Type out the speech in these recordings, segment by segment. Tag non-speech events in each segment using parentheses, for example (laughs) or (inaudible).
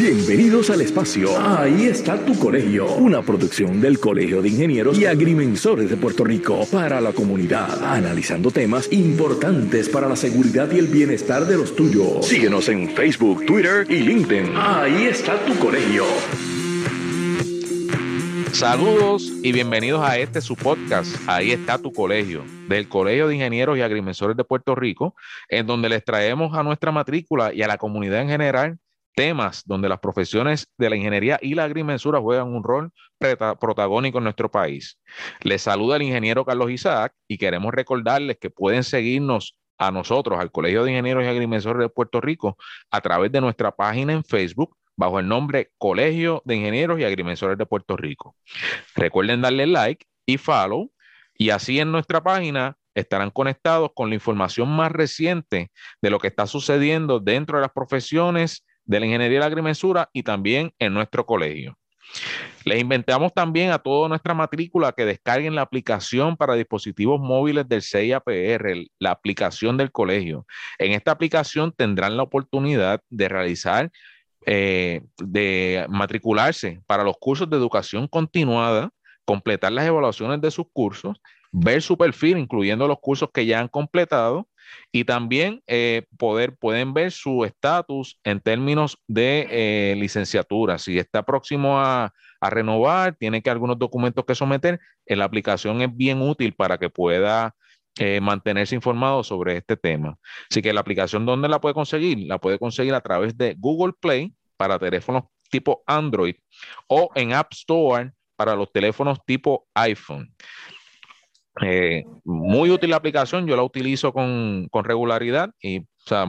Bienvenidos al espacio. Ahí está tu colegio. Una producción del Colegio de Ingenieros y Agrimensores de Puerto Rico para la comunidad. Analizando temas importantes para la seguridad y el bienestar de los tuyos. Síguenos en Facebook, Twitter y LinkedIn. Ahí está tu colegio. Saludos y bienvenidos a este su podcast. Ahí está tu colegio, del Colegio de Ingenieros y Agrimensores de Puerto Rico, en donde les traemos a nuestra matrícula y a la comunidad en general temas donde las profesiones de la ingeniería y la agrimensura juegan un rol protagónico en nuestro país. Les saluda el ingeniero Carlos Isaac y queremos recordarles que pueden seguirnos a nosotros, al Colegio de Ingenieros y Agrimensores de Puerto Rico, a través de nuestra página en Facebook bajo el nombre Colegio de Ingenieros y Agrimensores de Puerto Rico. Recuerden darle like y follow y así en nuestra página estarán conectados con la información más reciente de lo que está sucediendo dentro de las profesiones de la ingeniería de la agrimensura y también en nuestro colegio. Les inventamos también a toda nuestra matrícula que descarguen la aplicación para dispositivos móviles del CIAPR, la aplicación del colegio. En esta aplicación tendrán la oportunidad de realizar, eh, de matricularse para los cursos de educación continuada, completar las evaluaciones de sus cursos, ver su perfil, incluyendo los cursos que ya han completado, y también eh, poder, pueden ver su estatus en términos de eh, licenciatura. Si está próximo a, renovar, tiene que algunos documentos que someter, eh, la aplicación es bien útil para que pueda mantenerse informado sobre este tema. Así que la aplicación, ¿dónde la puede conseguir? La puede conseguir a través de Google Play para teléfonos tipo Android o en App Store para los teléfonos tipo iPhone. Eh, muy útil la aplicación, yo la utilizo con, regularidad y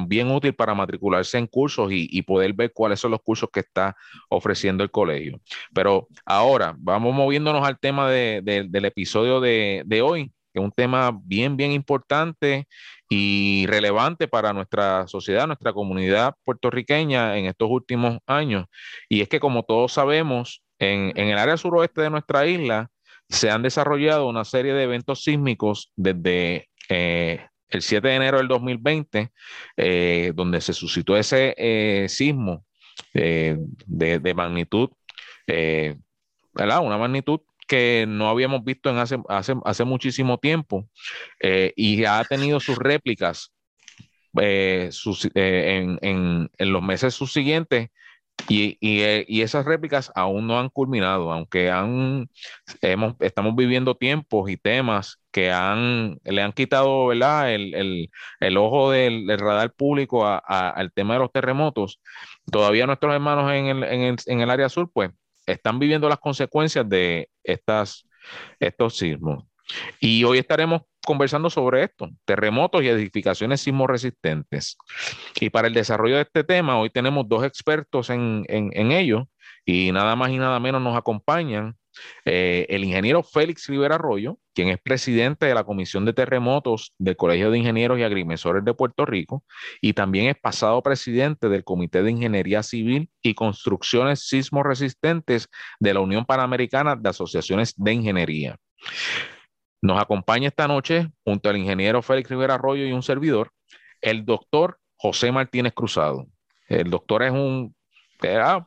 bien útil para matricularse en cursos y, poder ver cuáles son los cursos que está ofreciendo el colegio. Pero ahora vamos moviéndonos al tema del episodio de, de hoy, que es un tema bien, bien importante y relevante para nuestra sociedad, nuestra comunidad puertorriqueña en estos últimos años. Y es que como todos sabemos, en, en el área suroeste de nuestra isla, se han desarrollado una serie de eventos sísmicos desde eh, el 7 de enero del 2020, eh, donde se suscitó ese eh, sismo de, magnitud. Una magnitud que no habíamos visto en hace, hace, muchísimo tiempo y ha tenido sus réplicas en, en, los meses subsiguientes eh, y, esas réplicas aún no han culminado, aunque han, hemos, estamos viviendo tiempos y temas que han, le han quitado ¿verdad? El, ojo del, radar público al tema de los terremotos. Todavía nuestros hermanos en el, en el, área sur, pues, están viviendo las consecuencias de estas, estos sismos. Y hoy estaremos conversando sobre esto, terremotos y edificaciones sismoresistentes. Y para el desarrollo de este tema, hoy tenemos dos expertos en, ello y nada más y nada menos nos acompañan eh, el ingeniero Félix Rivera Arroyo, quien es presidente de la Comisión de Terremotos del Colegio de Ingenieros y Agrimensores de Puerto Rico y también es pasado presidente del Comité de Ingeniería Civil y Construcciones Sismoresistentes de la Unión Panamericana de Asociaciones de Ingeniería. Nos acompaña esta noche, junto al ingeniero Félix Rivera Arroyo y un servidor, el doctor José Martínez Cruzado. El doctor es un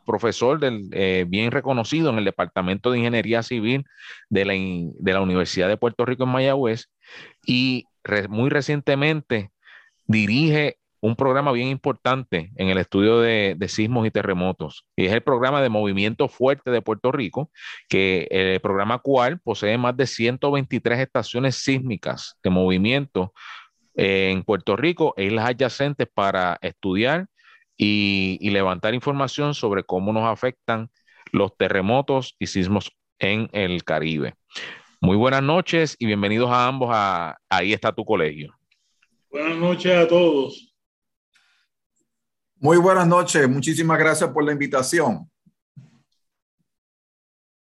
profesor del, eh, bien reconocido en el Departamento de Ingeniería Civil de la, de la Universidad de Puerto Rico en Mayagüez y muy recientemente dirige un programa bien importante en el estudio de, sismos y terremotos. Y es el programa de movimiento fuerte de Puerto Rico, que el programa cual posee más de 123 estaciones sísmicas de movimiento eh, en Puerto Rico e islas adyacentes para estudiar y, y levantar información sobre cómo nos afectan los terremotos y sismos en el Caribe. Muy buenas noches y bienvenidos a ambos a Ahí está tu colegio. Buenas noches a todos. Muy buenas noches, muchísimas gracias por la invitación.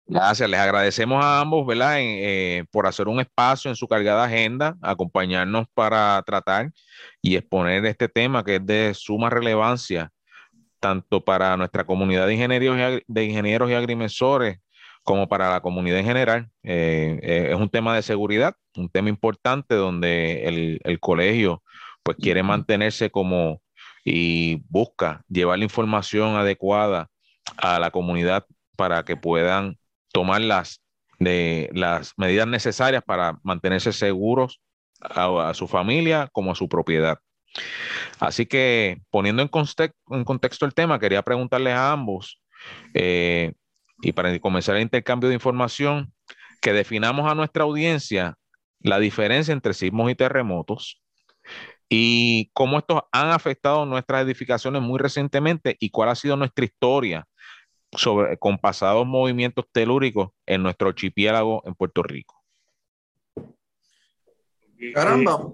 Gracias, les agradecemos a ambos, ¿verdad? Eh, por hacer un espacio en su cargada agenda, acompañarnos para tratar y exponer este tema que es de suma relevancia, tanto para nuestra comunidad de ingenieros y, de ingenieros y agrimensores como para la comunidad en general. Eh, eh, es un tema de seguridad, un tema importante donde el, el colegio pues quiere mantenerse como y busca llevar la información adecuada a la comunidad para que puedan tomar las, de, las medidas necesarias para mantenerse seguros a, su familia como a su propiedad. Así que poniendo en, contexto el tema, quería preguntarles a ambos, eh, y para comenzar el intercambio de información, que definamos a nuestra audiencia la diferencia entre sismos y terremotos y cómo estos han afectado nuestras edificaciones muy recientemente y cuál ha sido nuestra historia sobre, con pasados movimientos telúricos en nuestro archipiélago en Puerto Rico. Caramba,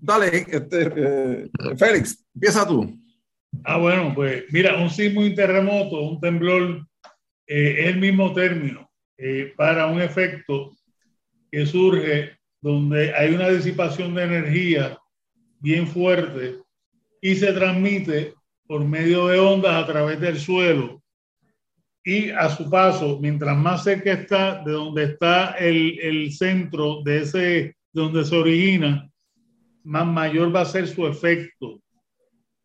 dale, este, eh, Félix, empieza tú. Ah, bueno, pues mira, un sismo y un terremoto, un temblor, eh, es el mismo término eh, para un efecto que surge donde hay una disipación de energía bien fuerte y se transmite por medio de ondas a través del suelo y a su paso, mientras más cerca está de donde está el, el centro de ese, de donde se origina, más mayor va a ser su efecto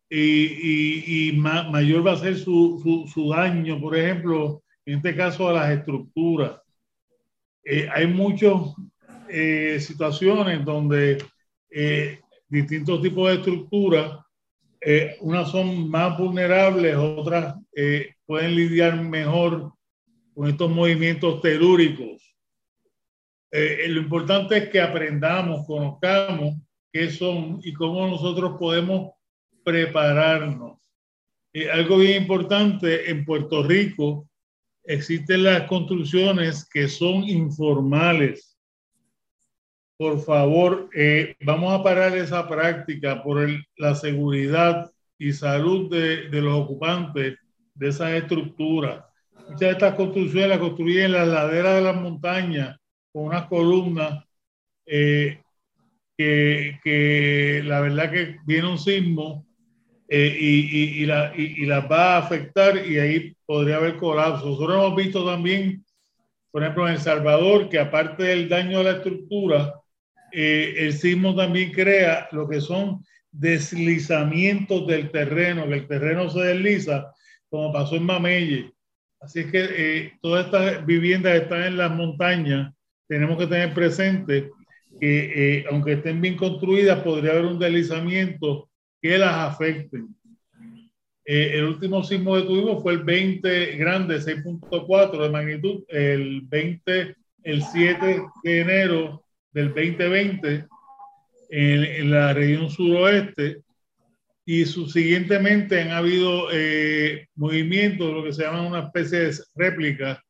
y, y, y mayor va a ser su, su, su, daño, por ejemplo, en este caso a las estructuras. Eh, hay muchas eh, situaciones donde eh, distintos tipos de estructuras, eh, unas son más vulnerables, otras eh, pueden lidiar mejor con estos movimientos telúricos. Eh, lo importante es que aprendamos, conozcamos qué son y cómo nosotros podemos prepararnos. algo bien importante, en Puerto Rico existen las construcciones que son informales por favor, eh, vamos a parar esa práctica por la seguridad y salud de, los ocupantes de esas estructuras. Muchas de estas construcciones las construyen en las laderas de las montañas con unas columnas eh, que, la verdad que viene un sismo eh, y, la, y, las va a afectar y ahí podría haber colapso. Nosotros hemos visto también, por ejemplo, en El Salvador, que aparte del daño a la estructura, eh, el sismo también crea lo que son deslizamientos del terreno, el terreno se desliza, como pasó en Mamelle. Así es que eh, todas estas viviendas están en las montañas. Tenemos que tener presente que, eh, aunque estén bien construidas, podría haber un deslizamiento que las afecten. el último sismo que tuvimos fue el 20 grande, 6.4 de magnitud, el 20, el 7 de enero del 2020 en, la región suroeste y subsiguientemente han habido eh, movimientos, lo que se llama una especie de réplica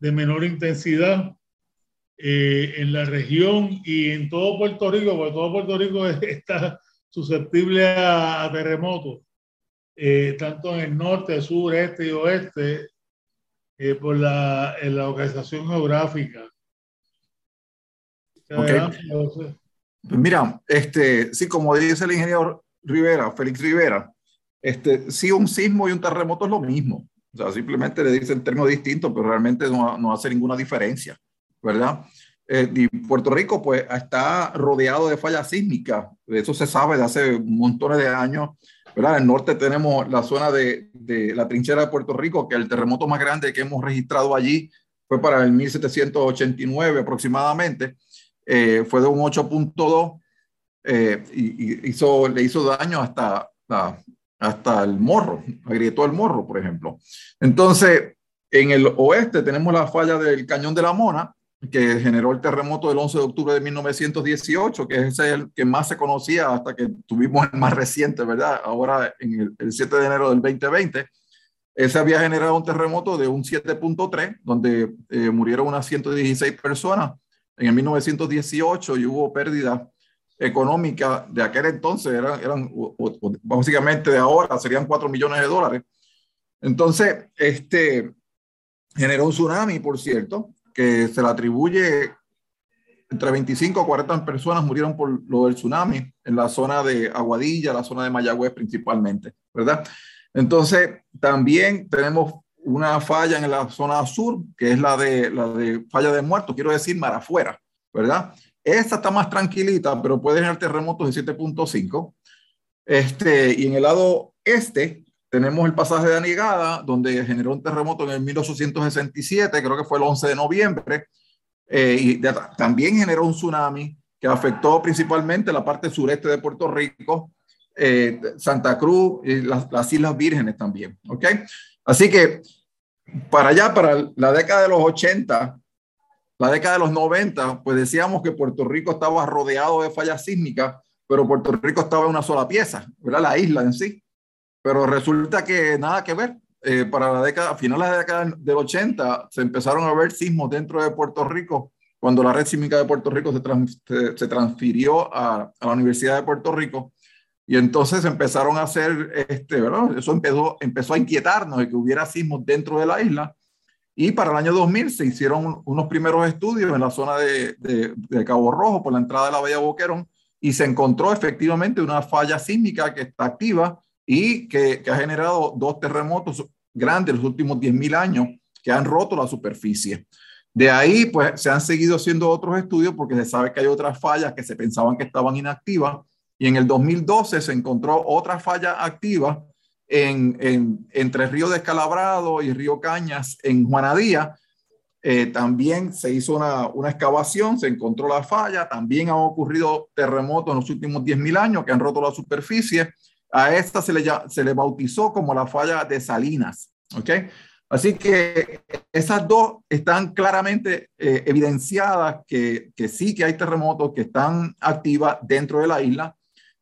de menor intensidad eh, en la región y en todo Puerto Rico, porque todo Puerto Rico (laughs) está susceptible a, terremotos, eh, tanto en el norte, sur, este y oeste, por la, la localización geográfica. Pues mira, este, sí, como dice el ingeniero Rivera, Félix Rivera, este, sí, un sismo y un terremoto es lo mismo. O sea, simplemente le dicen términos distintos, pero realmente no, no hace ninguna diferencia, ¿verdad? Eh, y Puerto Rico, pues, está rodeado de fallas sísmicas. Eso se sabe de hace montones de años, ¿verdad? En el norte tenemos la zona de, de la trinchera de Puerto Rico, que el terremoto más grande que hemos registrado allí fue para el 1789 aproximadamente. Eh, fue de un 8.2 eh, y, hizo, le hizo daño hasta, hasta el morro, agrietó el morro, por ejemplo. Entonces, en el oeste tenemos la falla del Cañón de la Mona, que generó el terremoto del 11 de octubre de 1918, que es el que más se conocía hasta que tuvimos el más reciente, ¿verdad? Ahora en el, 7 de enero del 2020. Ese había generado un terremoto de un 7.3, donde eh, murieron unas 116 personas en el 1918 y hubo pérdida económica de aquel entonces, eran, básicamente de ahora serían 4 millones de dólares. Entonces, este generó un tsunami, por cierto, que se le atribuye entre 25 o 40 personas murieron por lo del tsunami en la zona de Aguadilla, la zona de Mayagüez principalmente, ¿verdad? Entonces, también tenemos una falla en la zona sur, que es la de, la de falla de muertos, quiero decir mar afuera, ¿verdad? Esta está más tranquilita, pero puede tener terremotos de 7.5. Este, y en el lado este tenemos el pasaje de Anigada, donde generó un terremoto en el 1867, creo que fue el 11 de noviembre, eh, y también generó un tsunami que afectó principalmente la parte sureste de Puerto Rico, eh, Santa Cruz y las, las, Islas Vírgenes también. ¿ok? Así que para allá, para la década de los 80, la década de los 90, pues decíamos que Puerto Rico estaba rodeado de fallas sísmicas, pero Puerto Rico estaba en una sola pieza, ¿verdad? La isla en sí. Pero resulta que nada que ver. Eh, para la década, a finales de la década del 80, se empezaron a ver sismos dentro de Puerto Rico cuando la red sísmica de Puerto Rico se, transfirió a, la Universidad de Puerto Rico. Y entonces empezaron a hacer, este, ¿verdad? Eso empezó, empezó a inquietarnos de que hubiera sismos dentro de la isla. Y para el año 2000 se hicieron unos primeros estudios en la zona de, de, Cabo Rojo, por la entrada de la Bahía Boquerón, y se encontró efectivamente una falla sísmica que está activa y que, que ha generado dos terremotos grandes los últimos 10.000 años que han roto la superficie. De ahí, pues, se han seguido haciendo otros estudios porque se sabe que hay otras fallas que se pensaban que estaban inactivas y en el 2012 se encontró otra falla activa en, en, entre Río Descalabrado y Río Cañas en Juanadía. Eh, también se hizo una, una, excavación, se encontró la falla, también han ocurrido terremotos en los últimos 10.000 años que han roto la superficie. A esta se le, se le bautizó como la falla de Salinas. ¿ok? Así que esas dos están claramente eh, evidenciadas que, que sí que hay terremotos que están activas dentro de la isla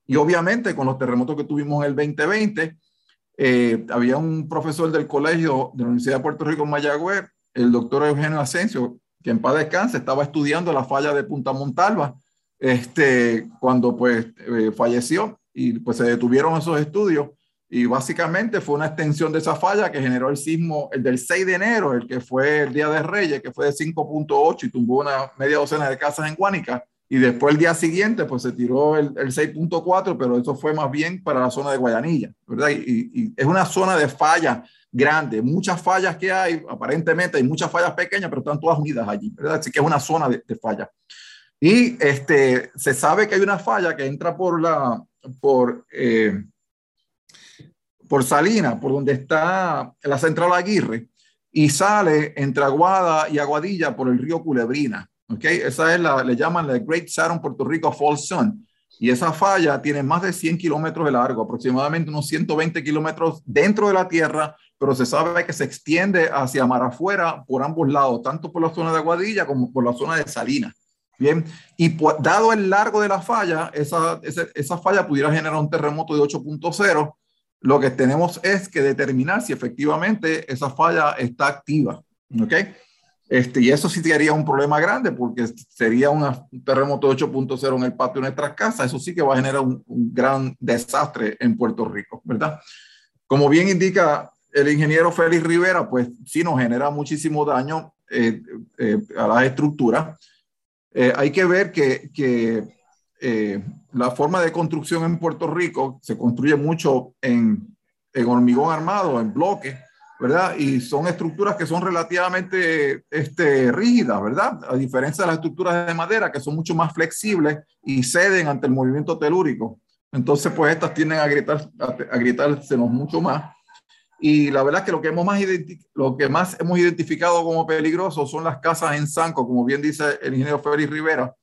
y obviamente con los terremotos que tuvimos en el 2020, eh, había un profesor del colegio de la Universidad de Puerto Rico en Mayagüez, el doctor Eugenio Asensio, que en paz descanse, estaba estudiando la falla de Punta Montalva, este, cuando pues eh, falleció y pues se detuvieron esos estudios y básicamente fue una extensión de esa falla que generó el sismo, el del 6 de enero, el que fue el Día de Reyes, que fue de 5.8 y tumbó una media docena de casas en Guánica. Y después el día siguiente, pues se tiró el, el 6.4, pero eso fue más bien para la zona de Guayanilla, ¿verdad? Y, y, es una zona de falla grande, muchas fallas que hay, aparentemente hay muchas fallas pequeñas, pero están todas unidas allí, ¿verdad? Así que es una zona de, de. Y este, se sabe que hay una falla que entra por la, por, eh, por Salina, por donde está la central Aguirre, y sale entre Aguada y Aguadilla por el río Culebrina. Okay, esa es la, le llaman la Great Saturn Puerto Rico Fall Sun. Y esa falla tiene más de 100 kilómetros de largo, aproximadamente unos 120 kilómetros dentro de la Tierra, pero se sabe que se extiende hacia mar afuera por ambos lados, tanto por la zona de Aguadilla como por la zona de Salinas. Bien, y dado el largo de la falla, esa, esa, esa falla pudiera generar un terremoto de 8.0. Lo que tenemos es que determinar si efectivamente esa falla está activa. ¿Ok? Este, y eso sí sería un problema grande porque sería una, un terremoto de 8.0 en el patio de nuestras casas. Eso sí que va a generar un, un, gran desastre en Puerto Rico, ¿verdad? Como bien indica el ingeniero Félix Rivera, pues sí nos genera muchísimo daño eh, eh, a las estructuras. Eh, hay que ver que, que eh, la forma de construcción en Puerto Rico se construye mucho en, en hormigón armado, en bloques ¿verdad? Y son estructuras que son relativamente este, rígidas, ¿verdad? A diferencia de las estructuras de madera, que son mucho más flexibles y ceden ante el movimiento telúrico. Entonces, pues estas tienden a, gritar, a, gritársenos mucho más. Y la verdad es que lo que, hemos más lo que más hemos identificado como peligroso son las casas en Sanco, como bien dice el ingeniero Félix Rivera,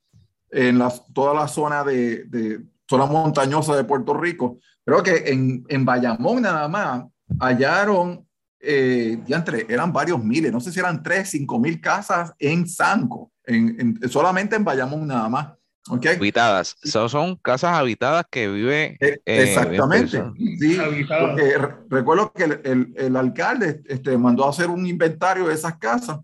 en la, toda la zona de, de zona montañosa de Puerto Rico. Creo que en, en Bayamón nada más hallaron eh, entre, eran varios miles, no sé si eran tres, cinco mil casas en Sanco, en, en, solamente en Bayamón nada más. Okay. Habitadas, son, son casas habitadas que vive. Eh, exactamente. Sí, porque recuerdo que el, el, el, alcalde este, mandó a hacer un inventario de esas casas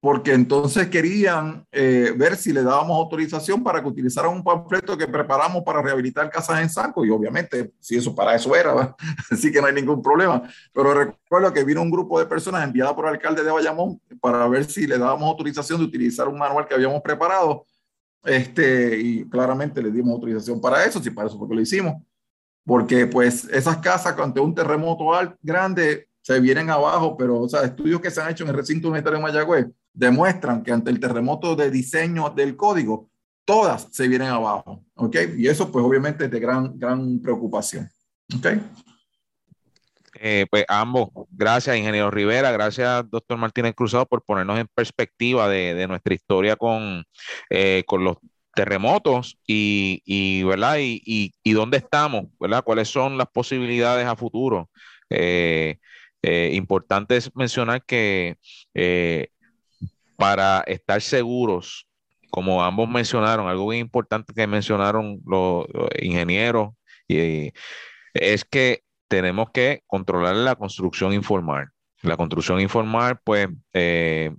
porque entonces querían eh, ver si le dábamos autorización para que utilizaran un panfleto que preparamos para rehabilitar casas en Sanco y obviamente si eso para eso era, (laughs) así que no hay ningún problema. Pero recuerdo que vino un grupo de personas enviada por el alcalde de Bayamón para ver si le dábamos autorización de utilizar un manual que habíamos preparado este, y claramente le dimos autorización para eso, si para eso fue que lo hicimos. Porque pues esas casas ante un terremoto grande se vienen abajo, pero o sea, estudios que se han hecho en el recinto universitario de Mayagüez demuestran que ante el terremoto de diseño del código, todas se vienen abajo, ¿ok? Y eso pues obviamente es de gran, gran preocupación, ¿ok? Eh, pues ambos, gracias, ingeniero Rivera, gracias, doctor Martínez Cruzado, por ponernos en perspectiva de, nuestra historia con, eh, con los terremotos y, ¿verdad? Y, dónde estamos, ¿verdad? ¿Cuáles son las posibilidades a futuro? Eh, importante es mencionar que para estar seguros, como ambos mencionaron, algo importante que mencionaron los, ingenieros, es que tenemos que controlar la construcción informal. La construcción informal, pues, eh,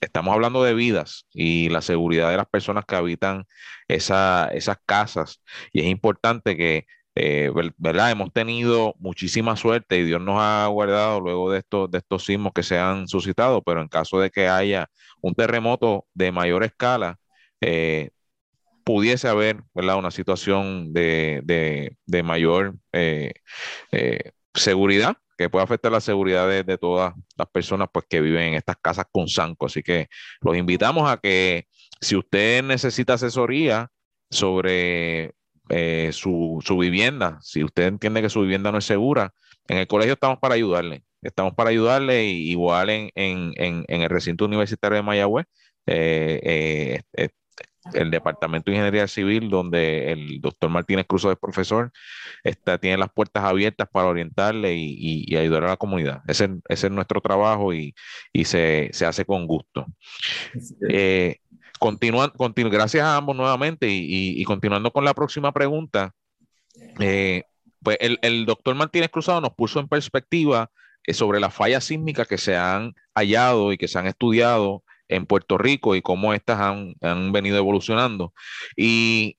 estamos hablando de vidas y la seguridad de las personas que habitan esas casas. Y es importante que, eh, ¿verdad? Hemos tenido muchísima suerte y Dios nos ha guardado luego de estos, de estos sismos que se han suscitado, pero en caso de que haya un terremoto de mayor escala, eh, pudiese haber ¿verdad? una situación de, mayor eh, eh, seguridad que puede afectar la seguridad de, todas las personas pues, que viven en estas casas con Sanco. Así que los invitamos a que si usted necesita asesoría sobre eh, su, vivienda, si usted entiende que su vivienda no es segura, en el colegio estamos para ayudarle. Estamos para ayudarle, igual en, el recinto universitario de Mayagüez el Departamento de Ingeniería Civil, donde el doctor Martínez Cruz es profesor, está, tiene las puertas abiertas para orientarle y, ayudar a la comunidad. Ese, es nuestro trabajo y, se, hace con gusto. Eh, gracias a ambos nuevamente y, continuando con la próxima pregunta, eh, pues el, doctor Martínez Cruzado nos puso en perspectiva eh, sobre las fallas sísmicas que se han hallado y que se han estudiado en Puerto Rico y cómo estas han, venido evolucionando. Y,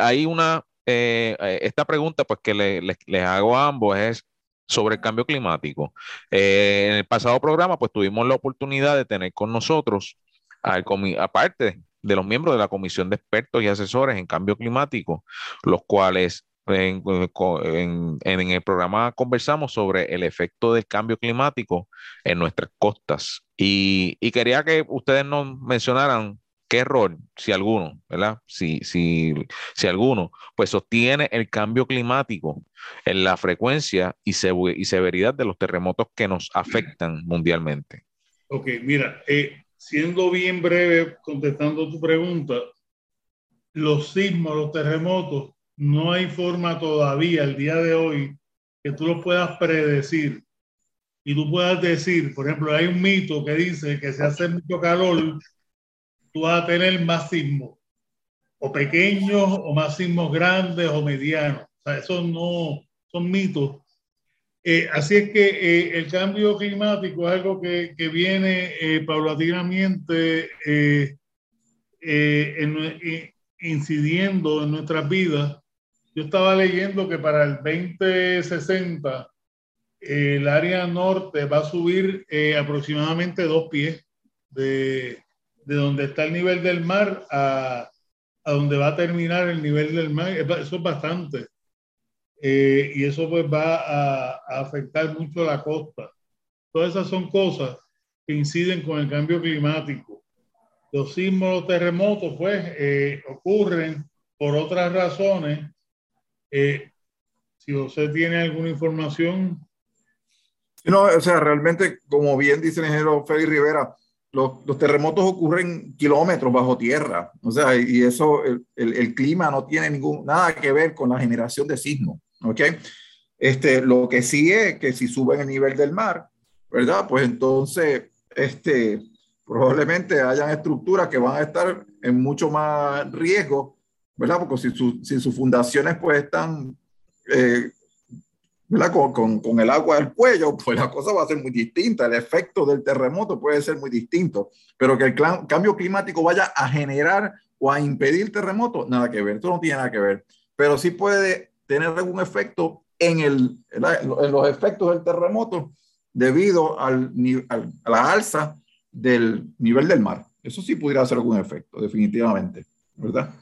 hay una, eh, esta pregunta pues que les hago a ambos es sobre el cambio climático. Eh, en el pasado programa pues tuvimos la oportunidad de tener con nosotros, al aparte de los miembros de la Comisión de Expertos y Asesores en Cambio Climático, los cuales en, el programa conversamos sobre el efecto del cambio climático en nuestras costas y, quería que ustedes nos mencionaran qué error, si alguno, ¿verdad? Si, si, si alguno, pues sostiene el cambio climático en la frecuencia y, y severidad de los terremotos que nos afectan mundialmente. Ok, mira, eh, siendo bien breve contestando tu pregunta, los sismos, los terremotos no hay forma todavía, el día de hoy, que tú lo puedas predecir y tú puedas decir, por ejemplo, hay un mito que dice que si hace mucho calor, tú vas a tener más sismos, o pequeños, o más sismos grandes, o medianos. O sea, esos no son mitos. Eh, así es que eh, el cambio climático es algo que, viene eh, paulatinamente incidiendo en nuestras vidas yo estaba leyendo que para el 2060 el área norte va a subir aproximadamente dos pies de, de, donde está el nivel del mar a, a, donde va a terminar el nivel del mar. Eso es bastante. Eh, y eso pues va a, a, afectar mucho la costa. Todas esas son cosas que inciden con el cambio climático. Los sismos, los terremotos pues eh, ocurren por otras razones eh, si usted tiene alguna información. No, o sea, realmente, como bien dice el ingeniero Félix Rivera, los, los, terremotos ocurren kilómetros bajo tierra, o sea, y eso, el, el, clima no tiene ningún, nada que ver con la generación de sismos, ¿ok? Este, lo que sí es que si suben el nivel del mar, ¿verdad? Pues entonces, este, probablemente hayan estructuras que van a estar en mucho más riesgo ¿verdad? Porque si, su, si sus fundaciones pues están, eh, ¿verdad? Con, con, con, el agua del cuello, pues la cosa va a ser muy distinta, el efecto del terremoto puede ser muy distinto, pero que el cambio climático vaya a generar o a impedir terremoto, nada que ver, esto no tiene nada que ver, pero sí puede tener algún efecto en, el, en los efectos del terremoto debido al, a la alza del nivel del mar. Eso sí pudiera hacer algún efecto, definitivamente, ¿verdad?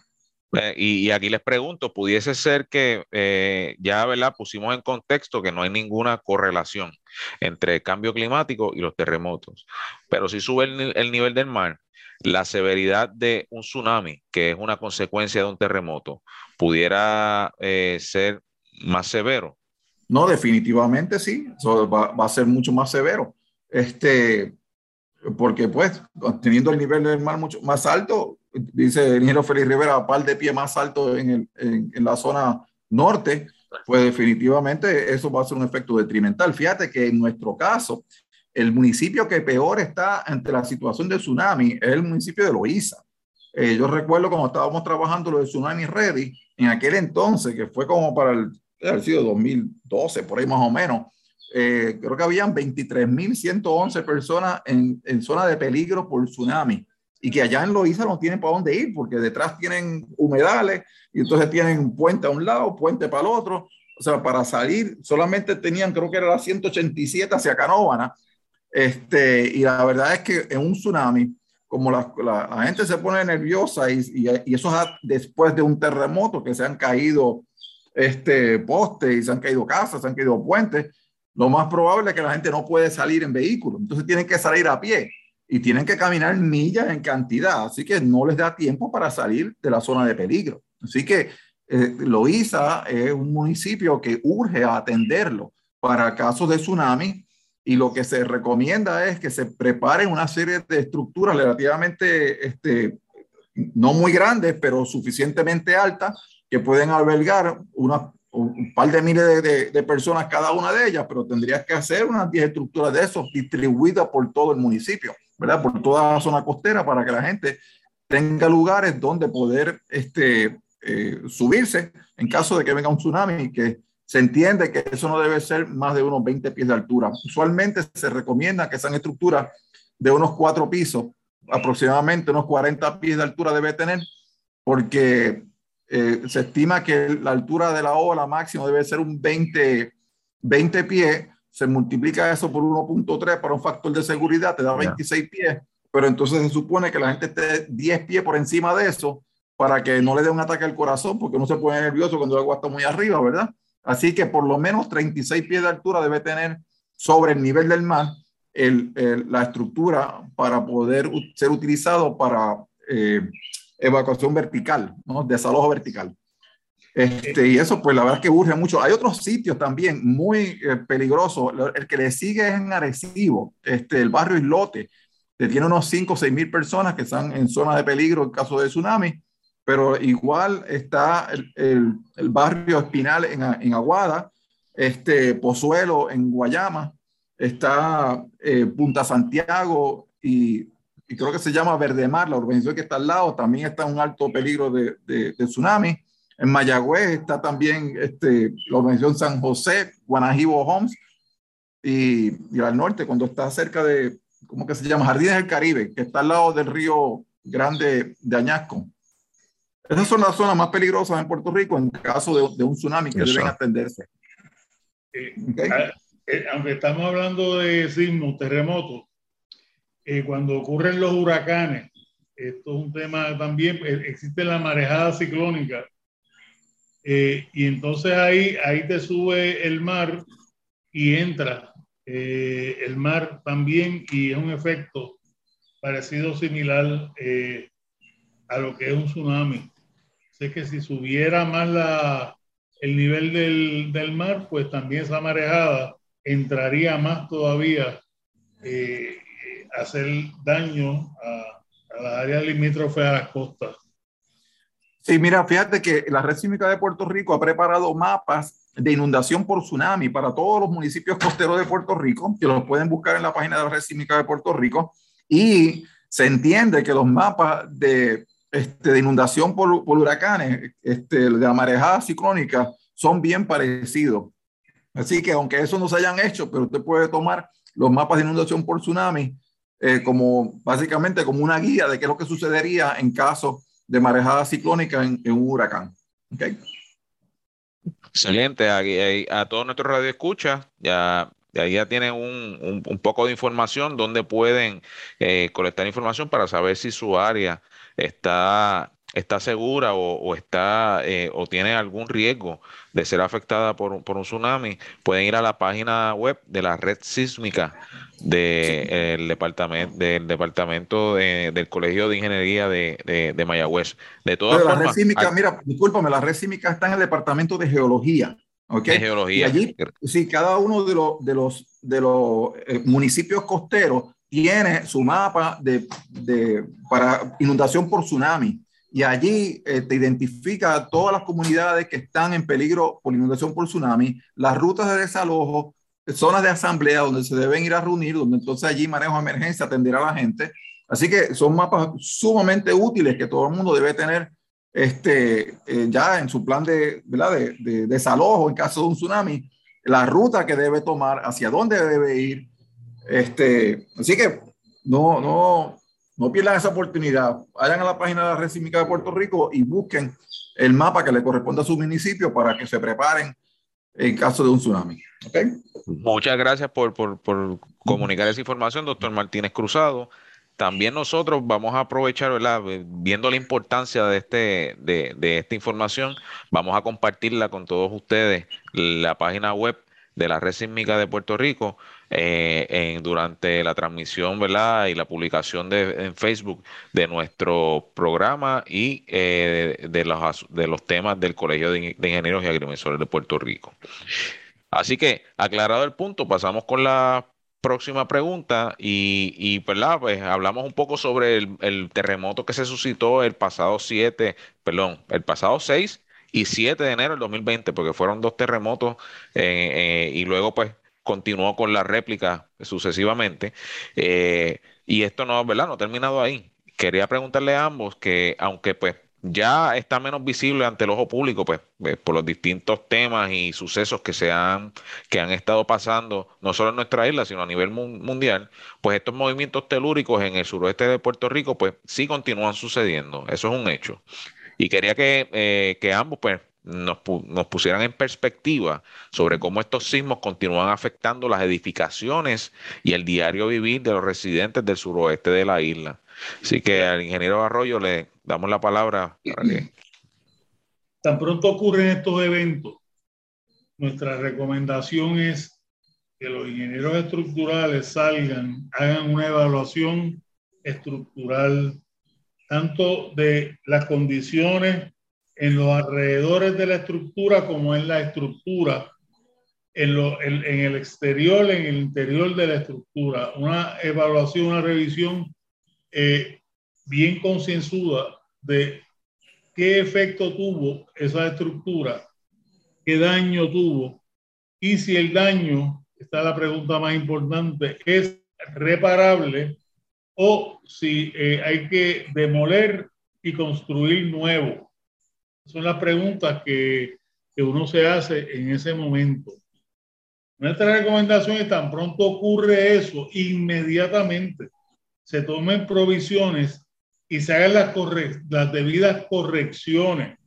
Eh, y, aquí les pregunto, pudiese ser que eh, ya ¿verdad? pusimos en contexto que no hay ninguna correlación entre el cambio climático y los terremotos, pero si sube el, nivel del mar, la severidad de un tsunami, que es una consecuencia de un terremoto, pudiera eh, ser más severo. No, definitivamente sí. Va, va, a ser mucho más severo. Este, porque pues teniendo el nivel del mar mucho más alto, dice el ingeniero Félix Rivera, par de pie más alto en, el, en, en, la zona norte, pues definitivamente eso va a ser un efecto detrimental. Fíjate que en nuestro caso, el municipio que peor está ante la situación de tsunami es el municipio de Loíza. Eh, yo recuerdo cuando estábamos trabajando lo de Tsunami Ready, en aquel entonces, que fue como para el, el sido 2012, por ahí más o menos, eh, creo que habían 23.111 personas en, en, zona de peligro por tsunami y que allá en Loíza no tienen para dónde ir porque detrás tienen humedales y entonces tienen puente a un lado, puente para el otro. O sea, para salir solamente tenían, creo que era la 187 hacia Canóvana. Este, y la verdad es que en un tsunami, como la, gente se pone nerviosa y, eso es después de un terremoto que se han caído este, postes y se han caído casas, se han caído puentes, lo más probable es que la gente no puede salir en vehículo, entonces tienen que salir a pie y tienen que caminar millas en cantidad, así que no les da tiempo para salir de la zona de peligro. Así que eh, Loíza es un municipio que urge atenderlo para casos de tsunami y lo que se recomienda es que se preparen una serie de estructuras relativamente, este, no muy grandes, pero suficientemente altas que pueden albergar una un par de miles de, de, de, personas cada una de ellas, pero tendrías que hacer unas 10 estructuras de esos distribuidas por todo el municipio, ¿verdad? Por toda la zona costera para que la gente tenga lugares donde poder este, eh, subirse en caso de que venga un tsunami, que se entiende que eso no debe ser más de unos 20 pies de altura. Usualmente se recomienda que sean estructuras de unos cuatro pisos, aproximadamente unos 40 pies de altura debe tener, porque eh, se estima que la altura de la ola máximo debe ser un 20, 20 pies, se multiplica eso por 1.3 para un factor de seguridad, te da 26 pies, pero entonces se supone que la gente esté 10 pies por encima de eso para que no le dé un ataque al corazón, porque no se pone nervioso cuando el agua está muy arriba, ¿verdad? Así que por lo menos 36 pies de altura debe tener sobre el nivel del mar la estructura para poder ser utilizado para eh, evacuación vertical, ¿no? desalojo vertical. Este, y eso, pues la verdad que urge mucho. Hay otros sitios también muy eh, peligrosos. El que le sigue es en Arecibo, este, el barrio Islote, que tiene unos 5 o 6 mil personas que están en zona de peligro en caso de tsunami, pero igual está el, el, barrio Espinal en, en, Aguada, este, Pozuelo en Guayama, está eh, Punta Santiago y creo que se llama Verdemar, la organización que está al lado, también está en un alto peligro de, de, tsunami. En Mayagüez está también este, la organización San José, Guanajibo Homes, y, y, al norte, cuando está cerca de, ¿cómo que se llama? Jardines del Caribe, que está al lado del río Grande de Añasco. Esas son las zonas más peligrosas en Puerto Rico en caso de, de un tsunami que deben atenderse. Eh, okay. eh, aunque estamos hablando de sismos, terremotos, eh, cuando ocurren los huracanes, esto es un tema también, existe la marejada ciclónica, eh, y entonces ahí, ahí te sube el mar y entra eh, el mar también, y es un efecto parecido, similar eh, a lo que es un tsunami. Sé que si subiera más la, el nivel del, del mar, pues también esa marejada entraría más todavía eh, hacer daño a, a las áreas limítrofes a las costas. Sí, mira, fíjate que la Red Sísmica de Puerto Rico ha preparado mapas de inundación por tsunami para todos los municipios costeros de Puerto Rico, que los pueden buscar en la página de la Red Sísmica de Puerto Rico, y se entiende que los mapas de, este, de inundación por, por huracanes, este, de la marejada ciclónica, son bien parecidos. Así que aunque eso no se hayan hecho, pero usted puede tomar los mapas de inundación por tsunami eh, como básicamente como una guía de qué es lo que sucedería en caso de marejada ciclónica en, en un huracán. Okay. Excelente. A, a todos nuestros radioescuchas, ya, ya, ya tienen un, un, un, poco de información donde pueden eh, colectar información para saber si su área está está segura o, o está eh, o tiene algún riesgo de ser afectada por, por, un tsunami, pueden ir a la página web de la red sísmica del de departamento del departamento de, del Colegio de Ingeniería de, de, de Mayagüez. De todas Pero formas, la red sísmica, hay... mira, discúlpame, la red sísmica está en el departamento de geología. ¿okay? geología. Y allí, sí, cada uno de los, de los, de los eh, municipios costeros tiene su mapa de, para inundación por tsunami. Y allí eh, te identifica todas las comunidades que están en peligro por inundación por tsunami, las rutas de desalojo, zonas de asamblea donde se deben ir a reunir, donde entonces allí manejo de emergencia atenderá a la gente. Así que son mapas sumamente útiles que todo el mundo debe tener este, eh, ya en su plan de. De, de, desalojo en caso de un tsunami, la ruta que debe tomar, hacia dónde debe ir. Este, así que no, no, no pierdan esa oportunidad. Vayan a la página de la Red Sísmica de Puerto Rico y busquen el mapa que le corresponde a su municipio para que se preparen en caso de un tsunami. ¿Okay? Muchas gracias por, por, por comunicar esa información, doctor Martínez Cruzado también nosotros vamos a aprovechar, ¿verdad? viendo la importancia de, este, de, esta información, vamos a compartirla con todos ustedes, la página web de la Red Sísmica de Puerto Rico, eh, durante la transmisión ¿verdad? y la publicación de, en Facebook de nuestro programa y eh, de, los, de los temas del Colegio de, Ingenieros y Agrimensores de Puerto Rico. Así que, aclarado el punto, pasamos con la próxima pregunta y, y pues hablamos un poco sobre el, terremoto que se suscitó el pasado 7, perdón, el pasado 6 y 7 de enero del 2020, porque fueron dos terremotos eh, eh, y luego pues continuó con la réplica sucesivamente. Eh, y esto no, ¿verdad? No ha terminado ahí. Quería preguntarle a ambos que aunque pues ya está menos visible ante el ojo público, pues, eh, por los distintos temas y sucesos que se han, que han estado pasando, no solo en nuestra isla, sino a nivel mundial, pues estos movimientos telúricos en el suroeste de Puerto Rico, pues sí continúan sucediendo. Eso es un hecho. Y quería que, eh, que ambos, pues, nos, pusieran en perspectiva sobre cómo estos sismos continúan afectando las edificaciones y el diario vivir de los residentes del suroeste de la isla. Así que al ingeniero Arroyo le damos la palabra Tan pronto ocurren estos eventos, nuestra recomendación es que los ingenieros estructurales salgan, hagan una evaluación estructural, tanto de las condiciones en los alrededores de la estructura como en la estructura, en, lo, en, el exterior, en el interior de la estructura. Una evaluación, una revisión eh, bien concienzuda de qué efecto tuvo esa estructura, qué daño tuvo y si el daño, está la pregunta más importante, es reparable o si eh, hay que demoler y construir nuevo. Son las preguntas que, que uno se hace en ese momento. Nuestra recomendación es tan pronto ocurre eso, inmediatamente se tomen provisiones y se hagan las, las debidas correcciones,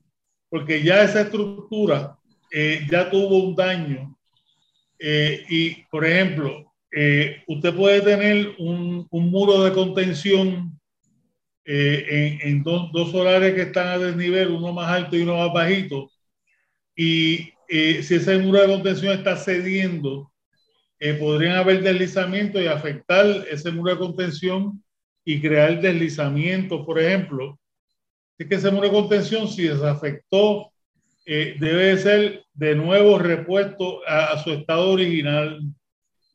porque ya esa estructura eh, ya tuvo un daño. Eh, y, por ejemplo, eh, usted puede tener un, un muro de contención en, en dos, dos, solares que están a desnivel, uno más alto y uno más bajito. Y si ese muro de contención está cediendo, podrían haber deslizamientos y afectar ese muro de contención y crear deslizamientos, por ejemplo. Es que ese muro de contención, si desafectó, eh, debe ser de nuevo repuesto a, su estado original.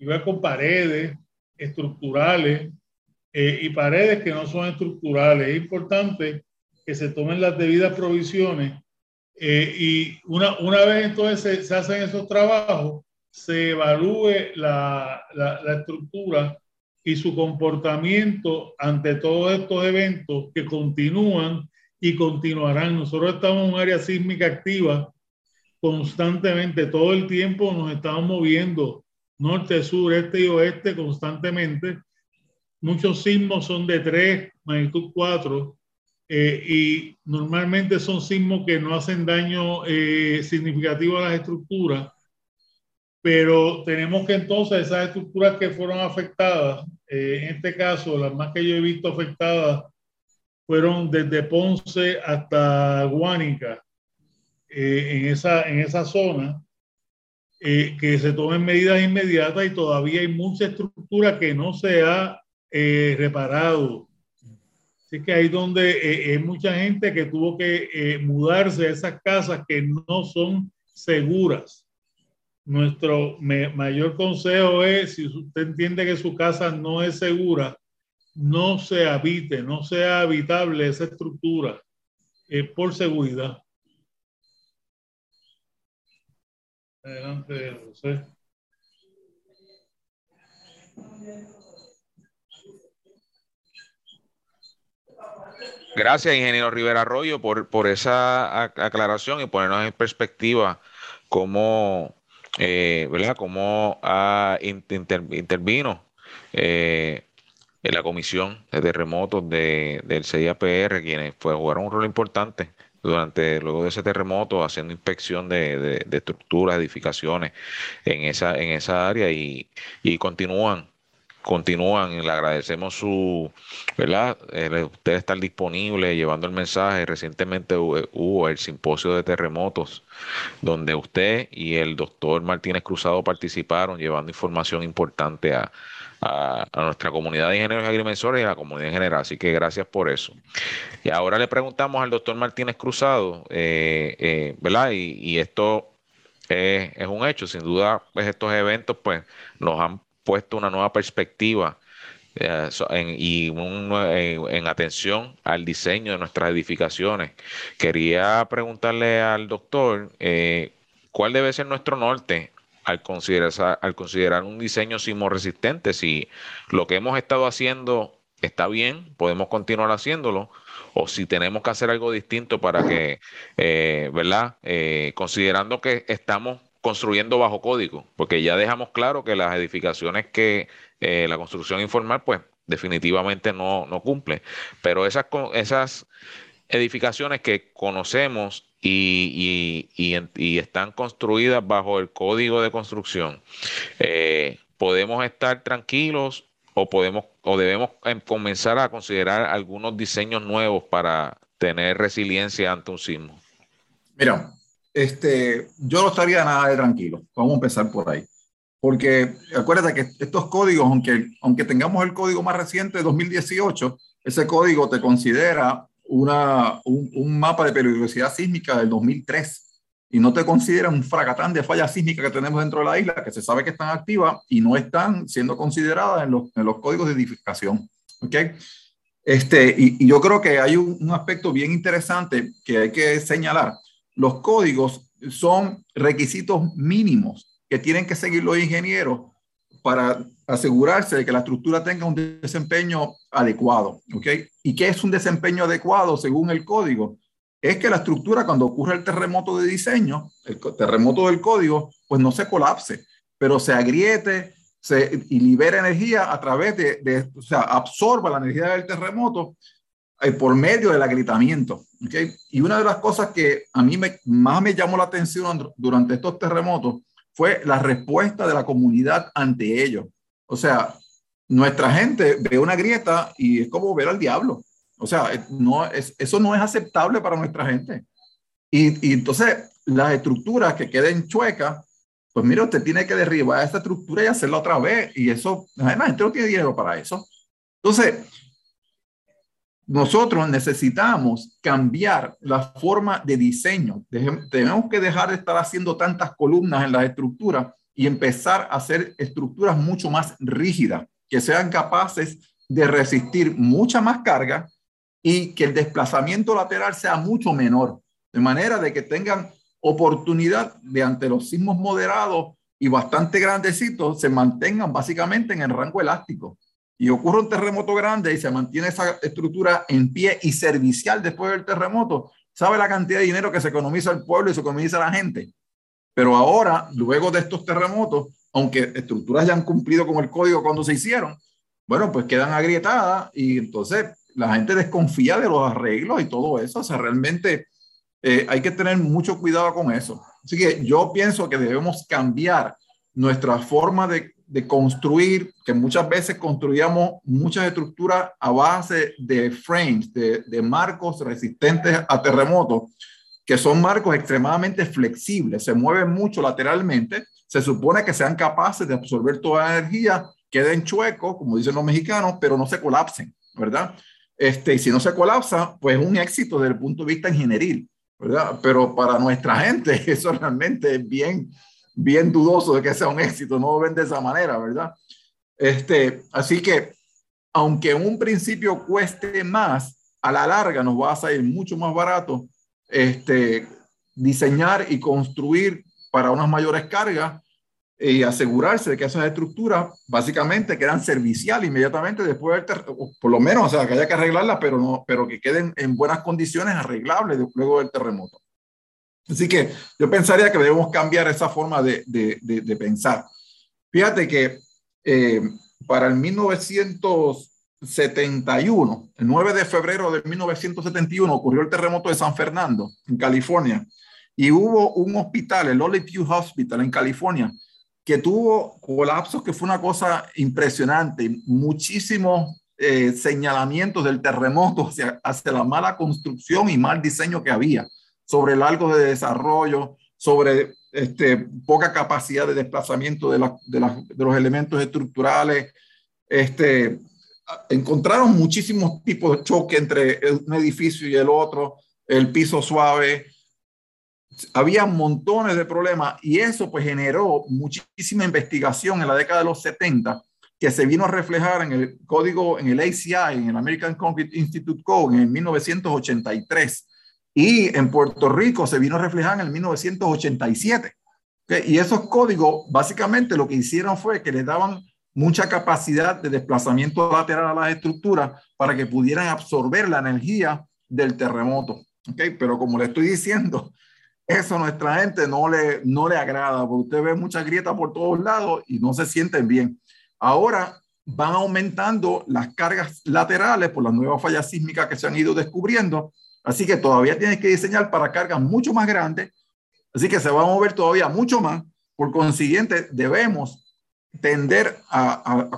Va con paredes estructurales eh, y paredes que no son estructurales. Es importante que se tomen las debidas provisiones eh, y una, una vez entonces se, hacen esos trabajos, se evalúe la, la, la estructura y su comportamiento ante todos estos eventos que continúan y continuarán. Nosotros estamos en un área sísmica activa constantemente, todo el tiempo nos estamos moviendo norte, sur, este y oeste constantemente. Muchos sismos son de 3, magnitud 4, eh, y normalmente son sismos que no hacen daño eh, significativo a las estructuras, pero tenemos que entonces esas estructuras que fueron afectadas, eh, en este caso, las más que yo he visto afectadas fueron desde Ponce hasta Guánica, eh, en, esa, en esa zona, eh, que se tomen medidas inmediatas y todavía hay mucha estructura que no se ha reparado. Así que ahí donde hay mucha gente que tuvo que mudarse a esas casas que no son seguras nuestro mayor consejo es, si usted entiende que su casa no es segura, no se habite, no sea habitable esa estructura eh, por seguridad. Adelante, José. Gracias, ingeniero Rivera Arroyo, por, por esa aclaración y ponernos en perspectiva cómo, eh, ¿verdad? cómo intervino eh, en la comisión de terremotos de, del CIAPR, quienes pues, jugaron un rol importante durante luego de ese terremoto haciendo inspección de, de, estructuras, edificaciones en esa en esa área y, y continúan continúan y le agradecemos su, ¿verdad? Eh, usted estar disponible llevando el mensaje. Recientemente hubo, el simposio de terremotos donde usted y el doctor Martínez Cruzado participaron llevando información importante a, nuestra comunidad de ingenieros y agrimensores y a la comunidad en general. Así que gracias por eso. Y ahora le preguntamos al doctor Martínez Cruzado, eh, eh, ¿verdad? Y, esto es, es, un hecho, sin duda, pues estos eventos pues nos han puesto una nueva perspectiva eh, y en, atención al diseño de nuestras edificaciones. Quería preguntarle al doctor eh, cuál debe ser nuestro norte al considerar, al considerar un diseño sismoresistente, si lo que hemos estado haciendo está bien, podemos continuar haciéndolo, o si tenemos que hacer algo distinto para que, eh, ¿verdad? considerando que estamos construyendo bajo código, porque ya dejamos claro que las edificaciones que eh, la construcción informal, pues definitivamente no, no cumple. Pero esas, esas edificaciones que conocemos y, y, están construidas bajo el código de construcción, eh, podemos estar tranquilos o podemos o debemos em, comenzar a considerar algunos diseños nuevos para tener resiliencia ante un sismo. Mira, este, yo no estaría nada de tranquilo. Vamos a empezar por ahí. Porque acuérdate que estos códigos, aunque, aunque tengamos el código más reciente de 2018, ese código te considera una, un, mapa de peligrosidad sísmica del 2003 y no te considera un fracatán de fallas sísmicas que tenemos dentro de la isla, que se sabe que están activas y no están siendo consideradas en los, en los códigos de edificación. ¿ok? Este, y, yo creo que hay un, aspecto bien interesante que hay que señalar los códigos son requisitos mínimos que tienen que seguir los ingenieros para asegurarse de que la estructura tenga un desempeño adecuado. ¿ok? ¿Y qué es un desempeño adecuado según el código? Es que la estructura cuando ocurre el terremoto de diseño, el terremoto del código, pues no se colapse, pero se agriete y libera energía a través de, de, o sea, absorba la energía del terremoto eh, por medio del agrietamiento. Y una de las cosas que a mí me, más me llamó la atención durante estos terremotos fue la respuesta de la comunidad ante ellos. O sea, nuestra gente ve una grieta y es como ver al diablo. O sea, no es, eso no es aceptable para nuestra gente. Y, entonces las estructuras que queden chuecas, pues mira, usted tiene que derribar esa estructura y hacerla otra vez. Y eso, la gente no tiene dinero para eso. Entonces, nosotros necesitamos cambiar la forma de diseño. Tenemos que dejar de estar haciendo tantas columnas en las estructuras y empezar a hacer estructuras mucho más rígidas, que sean capaces de resistir mucha más carga y que el desplazamiento lateral sea mucho menor, de manera de que tengan oportunidad de ante los sismos moderados y bastante grandecitos se mantengan básicamente en el rango elástico y ocurre un terremoto grande y se mantiene esa estructura en pie y servicial después del terremoto, ¿sabe la cantidad de dinero que se economiza el pueblo y se economiza la gente? Pero ahora, luego de estos terremotos, aunque estructuras ya han cumplido con el código cuando se hicieron, bueno, pues quedan agrietadas y entonces la gente desconfía de los arreglos y todo eso. O sea, realmente eh, hay que tener mucho cuidado con eso. Así que yo pienso que debemos cambiar nuestra forma de de construir, que muchas veces construíamos muchas estructuras a base de frames, de, marcos resistentes a terremotos, que son marcos extremadamente flexibles, se mueven mucho lateralmente, se supone que sean capaces de absorber toda la energía, queden chuecos, como dicen los mexicanos, pero no se colapsen, ¿verdad? Este, y si no se colapsa, pues es un éxito desde el punto de vista ingenieril, ¿verdad? Pero para nuestra (laughs) gente eso realmente es bien, bien dudoso de que sea un éxito, no lo ven de esa manera, ¿verdad? Este, así que, aunque en un principio cueste más, a la larga nos va a salir mucho más barato este, diseñar y construir para unas mayores cargas y asegurarse de que esas estructuras básicamente quedan servicial inmediatamente después del por lo menos, o sea, que haya que arreglarlas, pero, no, pero que queden en buenas condiciones arreglables luego del terremoto. Así que yo pensaría que debemos cambiar esa forma de, de, de, pensar. Fíjate que eh, para el 1971, el 9 de febrero de 1971, ocurrió el terremoto de San Fernando, en California, y hubo un hospital, el View Hospital en California, que tuvo colapsos, que fue una cosa impresionante, muchísimos eh, señalamientos del terremoto hacia, hacia, la mala construcción y mal diseño que había, sobre el algo de desarrollo, sobre este, poca capacidad de desplazamiento de, de, de los elementos estructurales. Este, encontraron muchísimos tipos de choque entre un edificio y el otro, el piso suave, había montones de problemas y eso pues generó muchísima investigación en la década de los 70 que se vino a reflejar en el código, en el ACI, en el American Concrete Institute Code en 1983 y en Puerto Rico se vino a reflejar en el 1987. Y esos códigos básicamente lo que hicieron fue que les daban mucha capacidad de desplazamiento lateral a las estructuras para que pudieran absorber la energía del terremoto. ¿okay? Pero como le estoy diciendo, eso a nuestra gente no le, no le agrada, porque usted ve muchas grietas por todos lados y no se sienten bien. Ahora van aumentando las cargas laterales por las nuevas fallas sísmicas que se han ido descubriendo, así que todavía tienes que diseñar para cargas mucho más grandes, así que se va a mover todavía mucho más. Por consiguiente, debemos tender a,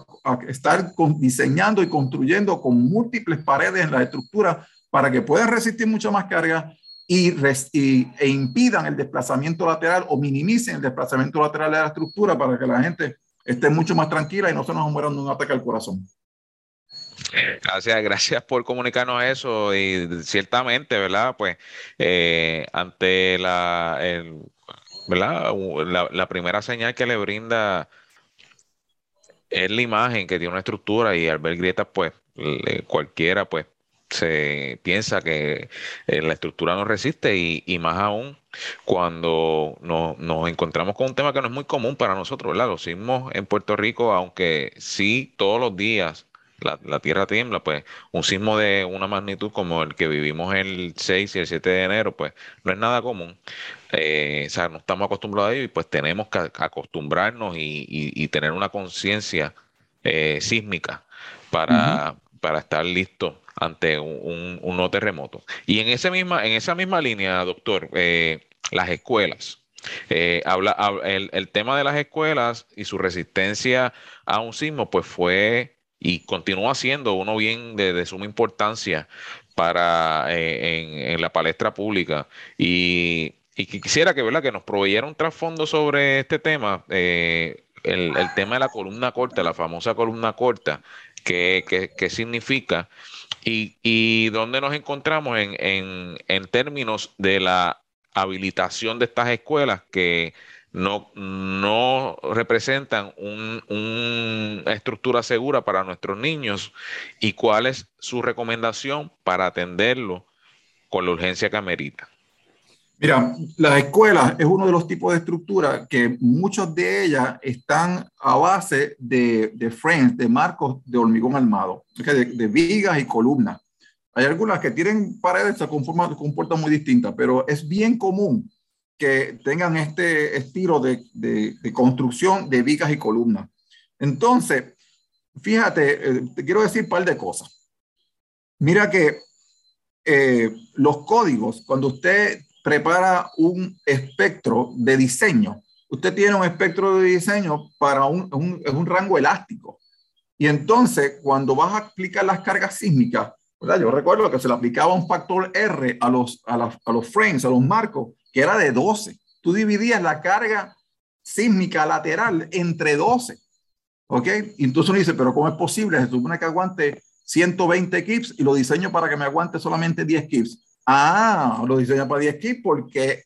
estar diseñando y construyendo con múltiples paredes en la estructura para que puedan resistir mucha más carga y, e impidan el desplazamiento lateral o minimicen el desplazamiento lateral de la estructura para que la gente esté mucho más tranquila y no se nos muera de un ataque al corazón. Gracias, gracias por comunicarnos eso y ciertamente, ¿verdad? Pues eh, ante la, ¿verdad? La, primera señal que le brinda es la imagen que tiene una estructura y al ver grietas, pues cualquiera, pues se piensa que eh, la estructura no resiste y, más aún cuando nos encontramos con un tema que no es muy común para nosotros, ¿verdad? Los sismos en Puerto Rico, aunque sí todos los días la, tierra tiembla, pues un sismo de una magnitud como el que vivimos el 6 y el 7 de enero, pues no es nada común. Eh, o sea, no estamos acostumbrados a ello y pues tenemos que acostumbrarnos y, tener una conciencia eh, sísmica para, para estar listos ante un, un, nuevo terremoto. Y en, ese misma, en esa misma línea, doctor, eh, las escuelas. Eh, habla, el, el, tema de las escuelas y su resistencia a un sismo, pues fue y continúa siendo uno bien de, suma importancia para eh, en, la palestra pública. Y, quisiera que, ¿verdad? que nos proveyera un trasfondo sobre este tema, el, el, tema de la columna corta, la famosa columna corta, qué, qué, qué significa y, dónde nos encontramos en, en, en, términos de la habilitación de estas escuelas que no, representan una un estructura segura para nuestros niños y cuál es su recomendación para atenderlo con la urgencia que amerita. Mira, las escuelas es uno de los tipos de estructura que muchas de ellas están a base de, de frames, de marcos de hormigón armado, de, vigas y columnas. Hay algunas que tienen paredes, se comportan muy distintas, pero es bien común que tengan este estilo de, de construcción de vigas y columnas. Entonces, fíjate, eh, te quiero decir un par de cosas. Mira que eh, los códigos, cuando usted prepara un espectro de diseño. Usted tiene un espectro de diseño para un, un, un rango elástico. Y entonces, cuando vas a aplicar las cargas sísmicas, ¿verdad? yo recuerdo que se le aplicaba un factor R a los, a, a los frames, a los marcos, que era de 12. Tú dividías la carga sísmica lateral entre 12. ¿Ok? Y entonces uno dice, pero ¿cómo es posible? Se supone que aguante 120 kips y lo diseño para que me aguante solamente 10 kips. Ah, lo diseña para 10 kits porque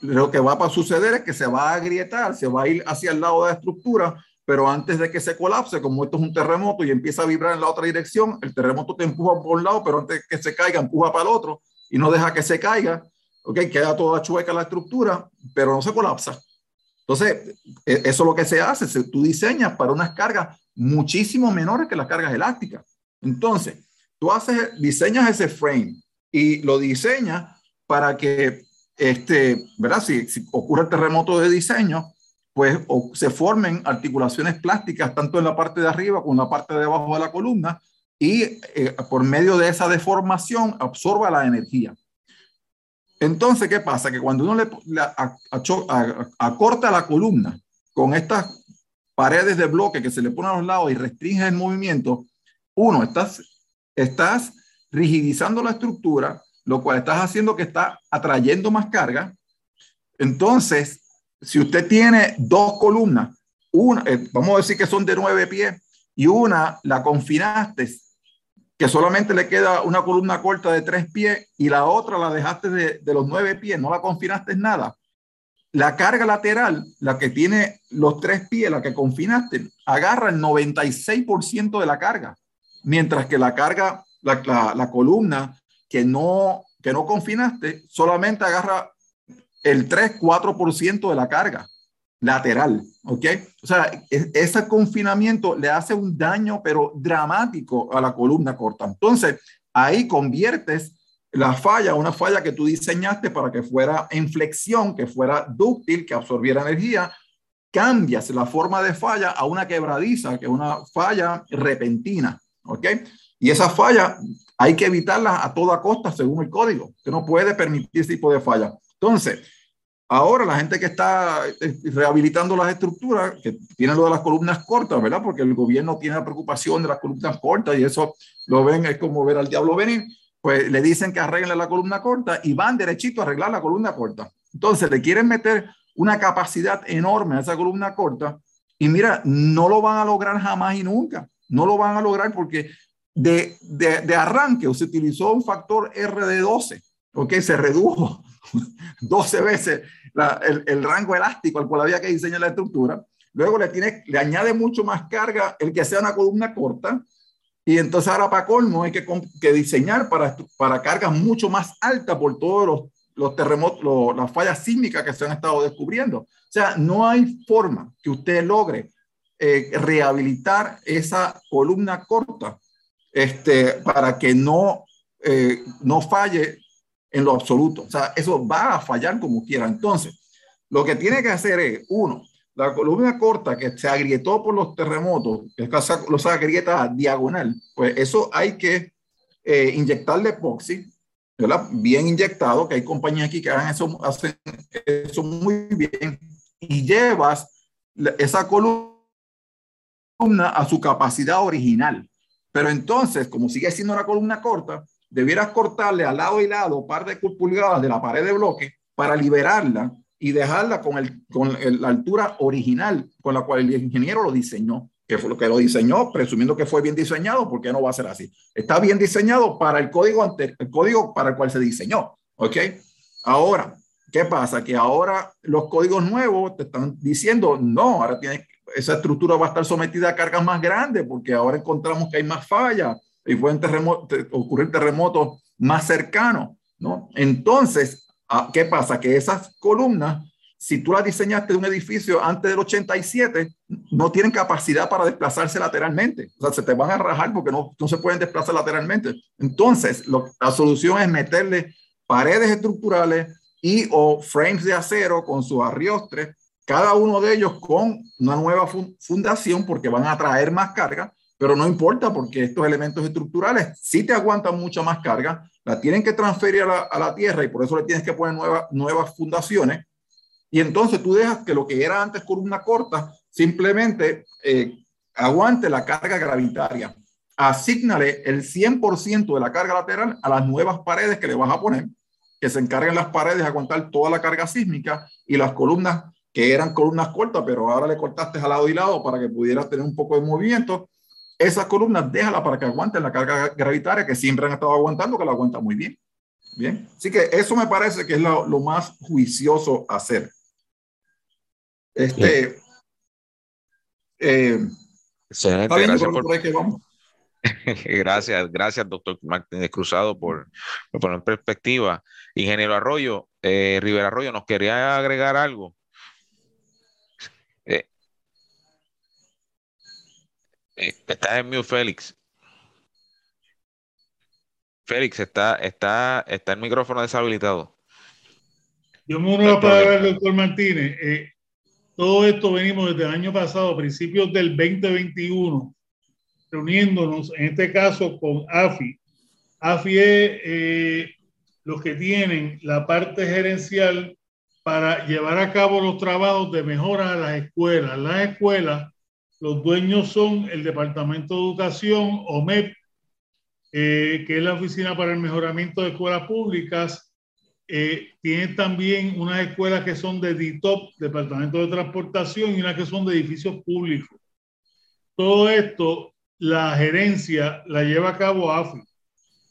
lo que va a suceder es que se va a agrietar, se va a ir hacia el lado de la estructura, pero antes de que se colapse, como esto es un terremoto y empieza a vibrar en la otra dirección, el terremoto te empuja por un lado, pero antes de que se caiga, empuja para el otro y no deja que se caiga. Ok, queda toda chueca la estructura, pero no se colapsa. Entonces, e, eso es lo que se hace. Tú diseñas para unas cargas muchísimo menores que las cargas elásticas. Entonces, tú haces, diseñas ese frame y lo diseñas para que, este, ¿verdad? Si, ocurre el terremoto de diseño, pues se formen articulaciones plásticas tanto en la parte de arriba como en la parte de abajo de la columna y eh, por medio de esa deformación absorba la energía. Entonces, ¿qué pasa? Que cuando uno le, acorta la columna con estas paredes de bloque que se le ponen a los lados y restringe el movimiento, uno, estás, estás rigidizando la estructura, lo cual estás haciendo que está atrayendo más carga. Entonces, si usted tiene dos columnas, una, eh, vamos a decir que son de nueve pies, y una la confinaste, que solamente le queda una columna corta de tres pies, y la otra la dejaste de, de los nueve pies, no la confinaste nada. La carga lateral, la que tiene los tres pies, la que confinaste, agarra el 96% de la carga, mientras que la carga, la, la, la columna que no, que no confinaste, solamente agarra el 3-4% de la carga lateral, ¿ok? O sea, e, ese confinamiento le hace un daño, pero dramático a la columna corta. Entonces, ahí conviertes la falla, una falla que tú diseñaste para que fuera en flexión, que fuera dúctil, que absorbiera energía, cambias la forma de falla a una quebradiza, que es una falla repentina, ¿ok? Y esa falla hay que evitarla a toda costa según el código, que no puede permitir ese tipo de falla. Entonces, ahora la gente que está eh, rehabilitando las estructuras, que tiene lo de las columnas cortas, ¿verdad? Porque el gobierno tiene la preocupación de las columnas cortas y eso lo ven, es como ver al diablo venir, pues le dicen que arreglen la columna corta y van derechito a arreglar la columna corta. Entonces le quieren meter una capacidad enorme a esa columna corta y mira, no lo van a lograr jamás y nunca. No lo van a lograr porque de, de, de arranque se utilizó un factor R de 12, ¿ok? Se redujo (laughs) 12 veces el, rango elástico al cual había que diseñar la estructura. Luego le, tiene, le añade mucho más carga el que sea una columna corta. Y entonces ahora para colmo hay que, que diseñar para, para cargas mucho más altas por todos los, los terremotos, las fallas sísmicas que se han estado descubriendo. O sea, no hay forma que usted logre eh, rehabilitar esa columna corta este, para que no, eh, no falle en lo absoluto. O sea, eso va a fallar como quiera. Entonces, lo que tiene que hacer es, uno, la columna corta que se agrietó por los terremotos, que los agrieta diagonal, pues eso hay que eh, inyectarle epoxi, ¿verdad? Bien inyectado, que hay compañías aquí que hagan eso, hacen eso muy bien, y llevas esa columna a su capacidad original. Pero entonces, como sigue siendo una columna corta, debieras cortarle al lado y lado un par de pulgadas de la pared de bloque para liberarla y dejarla con, el, con la altura original con la cual el ingeniero lo diseñó, que fue lo que lo diseñó, presumiendo que fue bien diseñado, porque no va a ser así. Está bien diseñado para el código, ante, el código para el cual se diseñó, ¿ok? Ahora, ¿qué pasa? Que ahora los códigos nuevos te están diciendo, no, ahora tienes, esa estructura va a estar sometida a cargas más grandes, porque ahora encontramos que hay más fallas y pueden terremoto, ocurrir terremotos más cercanos, ¿no? Entonces, ah, ¿qué pasa? Que esas columnas, si tú las diseñaste de un edificio antes del 87, no tienen capacidad para desplazarse lateralmente. O sea, se te van a rajar porque no, no se pueden desplazar lateralmente. Entonces, la solución es meterle paredes estructurales y o frames de acero con su arriostre, cada uno de ellos con una nueva fundación porque van a traer más carga pero no importa porque estos elementos estructurales sí te aguantan mucha más carga, la tienen que transferir a la, tierra y por eso le tienes que poner nuevas, nuevas fundaciones. Y entonces tú dejas que lo que era antes columna corta simplemente eh, aguante la carga gravitaria. Asignale el 100% de la carga lateral a las nuevas paredes que le vas a poner, que se encarguen las paredes de aguantar toda la carga sísmica y las columnas que eran columnas cortas, pero ahora le cortaste al lado y lado para que pudieras tener un poco de movimiento esas columnas déjala para que aguanten la carga gravitaria que siempre han estado aguantando, que la aguanta muy bien. Bien, así que eso me parece que es lo, lo más juicioso hacer. Este. Eh, gracias, por, (laughs) gracias, gracias, doctor Martínez Cruzado, por, por poner en perspectiva. Ingeniero Arroyo, eh, Rivera Arroyo, ¿nos quería agregar algo? Eh, eh está en mute, Félix. Félix, está, está, está el micrófono deshabilitado. Yo me uno a palabra del doctor Martínez. Eh, todo esto venimos desde el año pasado, principios del 2021, reuniéndonos, en este caso con AFI. AFI es eh, los que tienen la parte gerencial para llevar a cabo los trabajos de mejora a las escuelas. Las escuelas, los dueños son el Departamento de Educación, OMEP, eh, que es la Oficina para el Mejoramiento de Escuelas Públicas. Eh, tiene también unas escuelas que son de DITOP, Departamento de Transportación, y unas que son de edificios públicos. Todo esto, la gerencia la lleva a cabo AFI.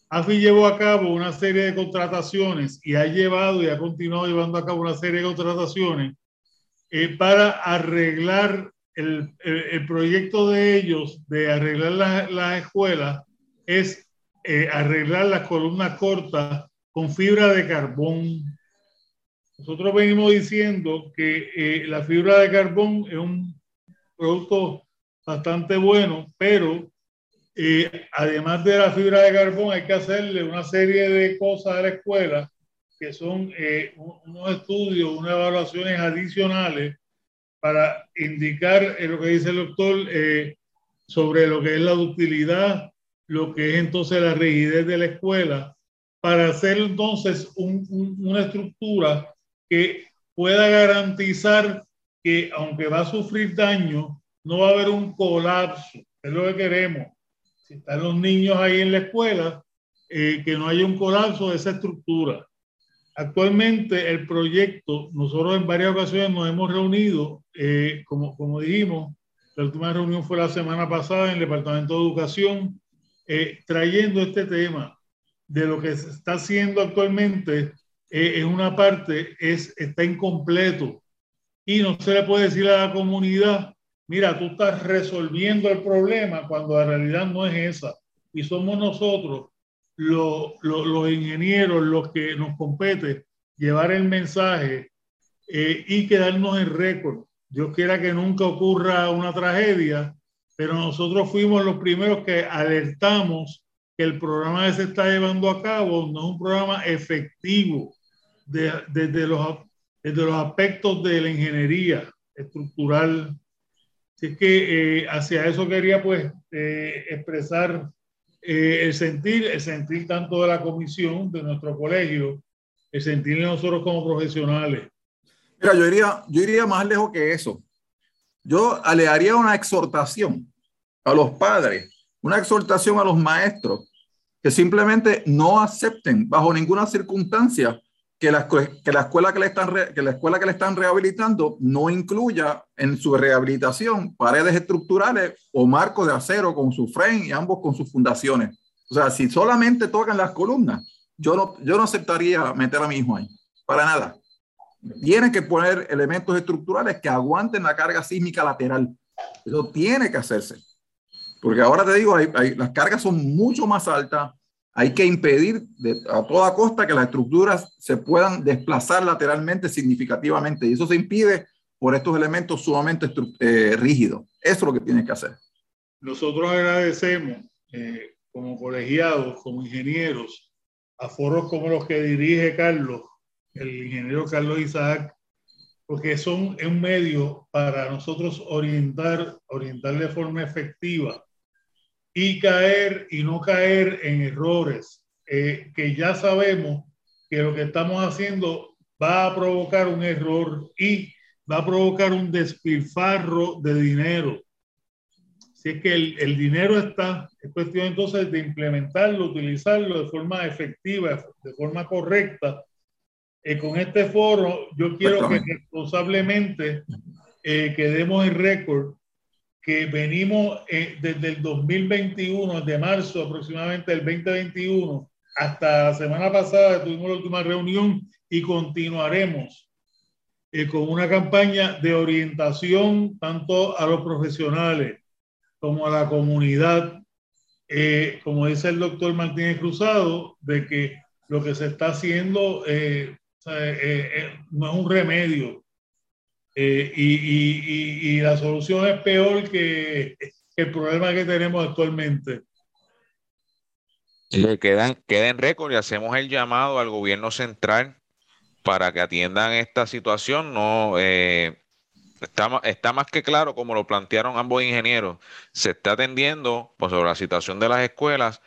AFI llevó a cabo una serie de contrataciones y ha llevado y ha continuado llevando a cabo una serie de contrataciones eh, para arreglar el, el, proyecto de ellos de arreglar las escuelas es eh, arreglar las columnas cortas con fibra de carbón. Nosotros venimos diciendo que eh, la fibra de carbón es un producto bastante bueno, pero eh, además de la fibra de carbón hay que hacerle una serie de cosas a la escuela que son unos estudios, unas evaluaciones adicionales para indicar lo que dice el doctor sobre lo que es la utilidad lo que es entonces la rigidez de la escuela, para hacer entonces una estructura que pueda garantizar que aunque va a sufrir daño, no va a haber un colapso, es lo que queremos. Si están los niños ahí en la escuela, eh, que no haya un colapso de esa estructura. Actualmente el proyecto, nosotros en varias ocasiones nos hemos reunido, eh, como, como dijimos, la última reunión fue la semana pasada en el Departamento de Educación, eh, trayendo este tema de lo que se está haciendo actualmente eh, en una parte es, está incompleto y no se le puede decir a la comunidad, mira, tú estás resolviendo el problema cuando la realidad no es esa. Y somos nosotros, los, los, ingenieros, los que nos compete llevar el mensaje eh, y quedarnos en récord. Dios quiera que nunca ocurra una tragedia, pero nosotros fuimos los primeros que alertamos que el programa que se está llevando a cabo no es un programa efectivo desde, los, desde los aspectos de la ingeniería estructural. Así es que eh, hacia eso quería pues eh, expresar eh, el sentir, el sentir tanto de la comisión, de nuestro colegio, el sentir de nosotros como profesionales. Mira, yo iría, yo iría más lejos que eso. Yo le haría una exhortación a los padres, una exhortación a los maestros, que simplemente no acepten bajo ninguna circunstancia que la, que la, escuela, que le están que la escuela que le están rehabilitando no incluya en su rehabilitación paredes estructurales o marcos de acero con su frame y ambos con sus fundaciones. O sea, si solamente tocan las columnas, yo no, yo no aceptaría meter a mi hijo ahí, para nada. Tienen que poner elementos estructurales que aguanten la carga sísmica lateral. Eso tiene que hacerse. Porque ahora te digo, las cargas son mucho más altas. Hay que impedir a toda costa que las estructuras se puedan desplazar lateralmente significativamente. Y eso se impide por estos elementos sumamente eh, rígidos. Eso es lo que tienen que hacer. Nosotros agradecemos eh, como colegiados, como ingenieros, a foros como los que dirige Carlos, el ingeniero Carlos Isaac, porque son un medio para nosotros orientar, orientar de forma efectiva y caer y no caer en errores eh, que ya sabemos que lo que estamos haciendo va a provocar un error y va a provocar un despilfarro de dinero. Si es que el, el dinero está, es cuestión entonces de implementarlo, utilizarlo de forma efectiva, de forma correcta eh, con este foro yo quiero que responsablemente eh, quedemos en récord que venimos eh, desde el 2021, de marzo aproximadamente del 2021, hasta la semana pasada tuvimos la última reunión y continuaremos eh, con una campaña de orientación tanto a los profesionales como a la comunidad, eh, como dice el doctor Martínez Cruzado, de que lo que se está haciendo eh, no es un remedio y, la solución es peor que el problema que tenemos actualmente. Que quedan, queda en récord y hacemos el llamado al gobierno central para que atiendan esta situación. No eh, está, está, más que claro, como lo plantearon ambos ingenieros, se está atendiendo pues, sobre la situación de las escuelas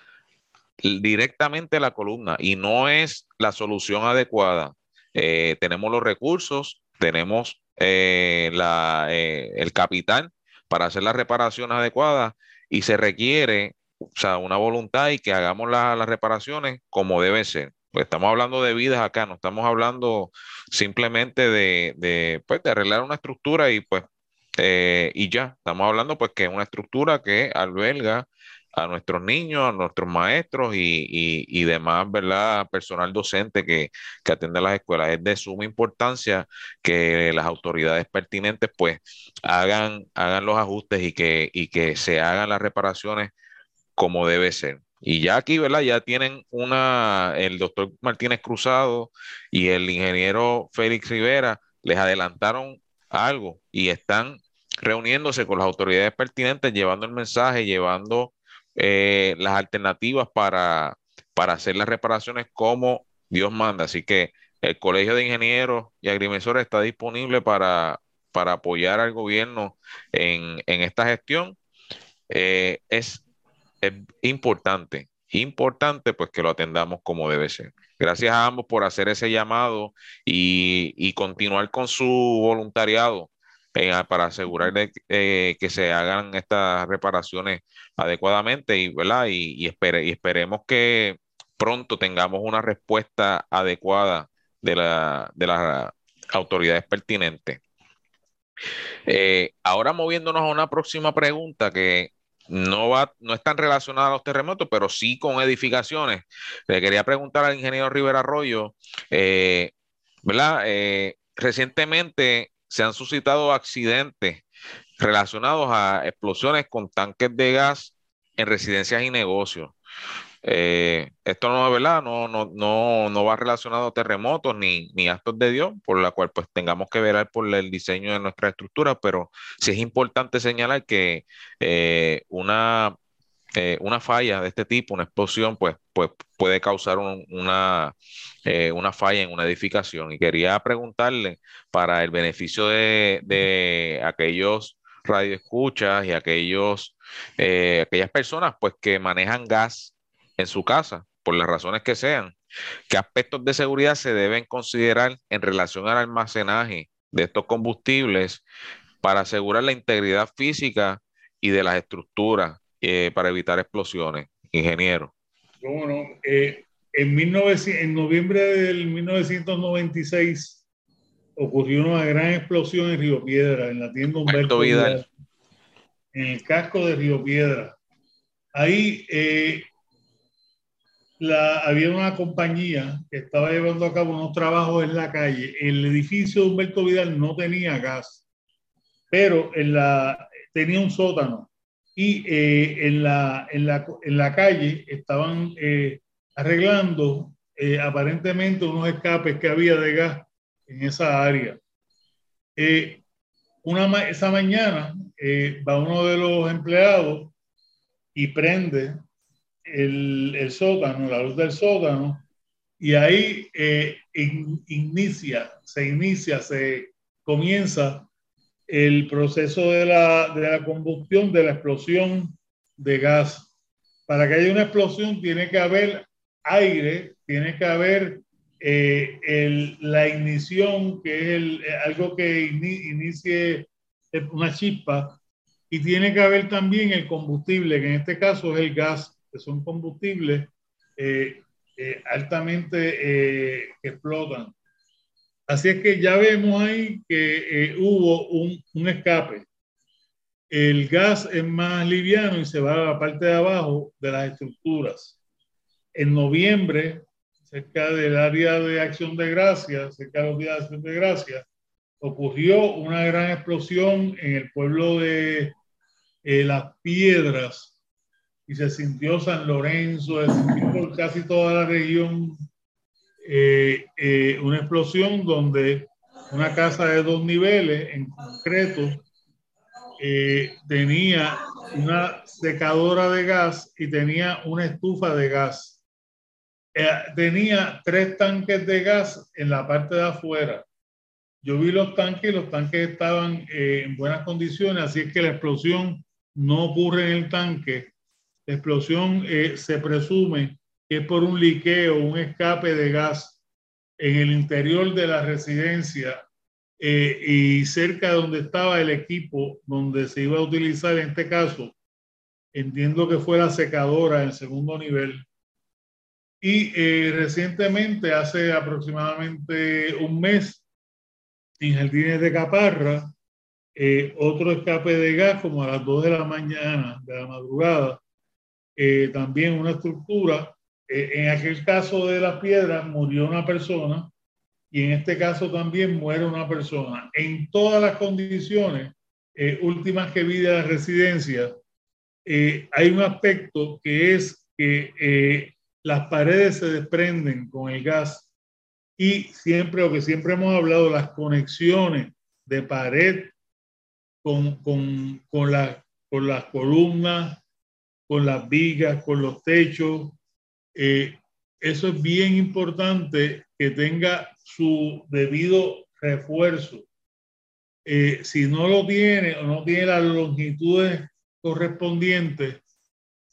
directamente la columna y no es la solución adecuada. Eh, tenemos los recursos, tenemos eh, la, el capital para hacer las reparaciones adecuadas y se requiere o sea, una voluntad y que hagamos las reparaciones como debe ser. Pues estamos hablando de vidas acá, no estamos hablando simplemente de, de, pues, de arreglar una estructura y pues eh, y ya, estamos hablando pues que es una estructura que alberga a nuestros niños, a nuestros maestros y, y, demás, ¿verdad? Personal docente que, que atiende a las escuelas. Es de suma importancia que las autoridades pertinentes pues hagan, hagan los ajustes y que, y que se hagan las reparaciones como debe ser. Y ya aquí, ¿verdad? Ya tienen una, el doctor Martínez Cruzado y el ingeniero Félix Rivera les adelantaron algo y están reuniéndose con las autoridades pertinentes, llevando el mensaje, llevando eh, las alternativas para, para hacer las reparaciones como Dios manda. Así que el Colegio de Ingenieros y Agrimensores está disponible para, para apoyar al gobierno en, en esta gestión. Eh, es es importante, importante pues que lo atendamos como debe ser. Gracias a ambos por hacer ese llamado y, continuar con su voluntariado para asegurar de, eh, que se hagan estas reparaciones adecuadamente y, ¿verdad? Y, y, y esperemos que pronto tengamos una respuesta adecuada de, la, de las autoridades pertinentes. Eh, ahora moviéndonos a una próxima pregunta que no, va, no están relacionadas a los terremotos, pero sí con edificaciones. Le quería preguntar al ingeniero Rivera Arroyo, eh, ¿verdad? Recientemente se han suscitado accidentes relacionados a explosiones con tanques de gas en residencias y negocios. Eh, esto no es verdad, no, no, no, no va relacionado a terremotos ni, ni, actos de Dios, por la cual pues tengamos que velar por el diseño de nuestra estructura, pero sí es importante señalar que eh, una, eh, una falla de este tipo, una explosión, pues, pues puede causar una, una falla en una edificación. Y quería preguntarle para el beneficio de, de aquellos radioescuchas y aquellos, aquellas personas pues que manejan gas en su casa, por las razones que sean. ¿Qué aspectos de seguridad se deben considerar en relación al almacenaje de estos combustibles para asegurar la integridad física y de las estructuras eh, para evitar explosiones? Ingeniero. Bueno, eh, en, en noviembre del 1996 ocurrió una gran explosión en Río Piedra, en la tienda Humberto Vidal, en el casco de Río Piedra. Ahí eh, había una compañía que estaba llevando a cabo unos trabajos en la calle. El edificio de Humberto Vidal no tenía gas, pero en la, tenía un sótano. Y eh, en, la, en, la, en, la, calle estaban eh, arreglando eh, aparentemente unos escapes que había de gas en esa área. una, esa mañana va uno de los empleados y prende el, sótano, la luz del sótano, y ahí eh, inicia, se inicia, se comienza el proceso de la, de la combustión, de la explosión de gas. Para que haya una explosión tiene que haber aire, tiene que haber eh, la ignición, que es el, algo que inicie una chispa, y tiene que haber también el combustible, que en este caso es el gas que son combustibles eh, eh, altamente eh, que explotan. Así es que ya vemos ahí que hubo un, un, escape. El gas es más liviano y se va a la parte de abajo de las estructuras. en noviembre, cerca del área de acción de gracias, cerca de los días de acción de gracias, ocurrió una gran explosión en el pueblo de eh, Las Piedras y se sintió San Lorenzo, casi toda la región eh, eh, una explosión donde una casa de dos niveles en concreto tenía una secadora de gas y tenía una estufa de gas. tenía tres tanques de gas en la parte de afuera yo vi los tanques y los tanques estaban eh, en buenas condiciones, así es que la explosión no ocurre en el tanque. La explosión eh, se presume es por un liqueo, un escape de gas en el interior de la residencia eh, y cerca de donde estaba el equipo donde se iba a utilizar en este caso. Entiendo que fue la secadora en segundo nivel. Y recientemente, hace aproximadamente un mes, en Jardines de Caparra, eh, otro escape de gas como a las 2 de la mañana, de la madrugada, eh, también una estructura. Eh, en aquel caso de las piedras murió una persona y en este caso también muere una persona. En todas las condiciones últimas que vi de la residencia, hay un aspecto que es que las paredes se desprenden con el gas y siempre, lo que siempre hemos hablado, las conexiones de pared con, con, con, la, con las columnas, con las vigas, con los techos. Eh, eso es bien importante que tenga su debido refuerzo. Eh, si no lo tiene o no tiene las longitudes correspondientes,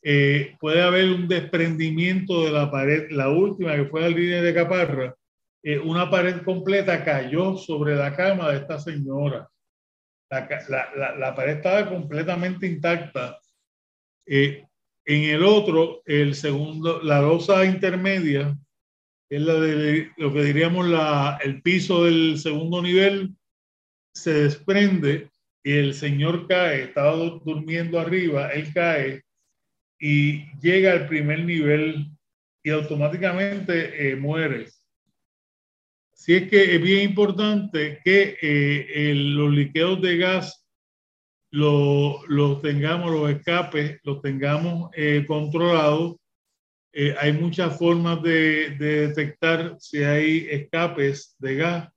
eh, puede haber un desprendimiento de la pared, la última que fue la línea de Caparra, eh, una pared completa cayó sobre la cama de esta señora. La, la, la, pared estaba completamente intacta. Eh, en el otro, el segundo, la losa intermedia, es la de lo que diríamos la, el piso del segundo nivel, se desprende y el señor cae, estaba durmiendo arriba, él cae y llega al primer nivel y automáticamente eh, muere. Si es que es bien importante que eh, los liqueos de gas los tengamos, los escapes, los tengamos eh, controlados. Eh, hay muchas formas de, de, detectar si hay escapes de gas.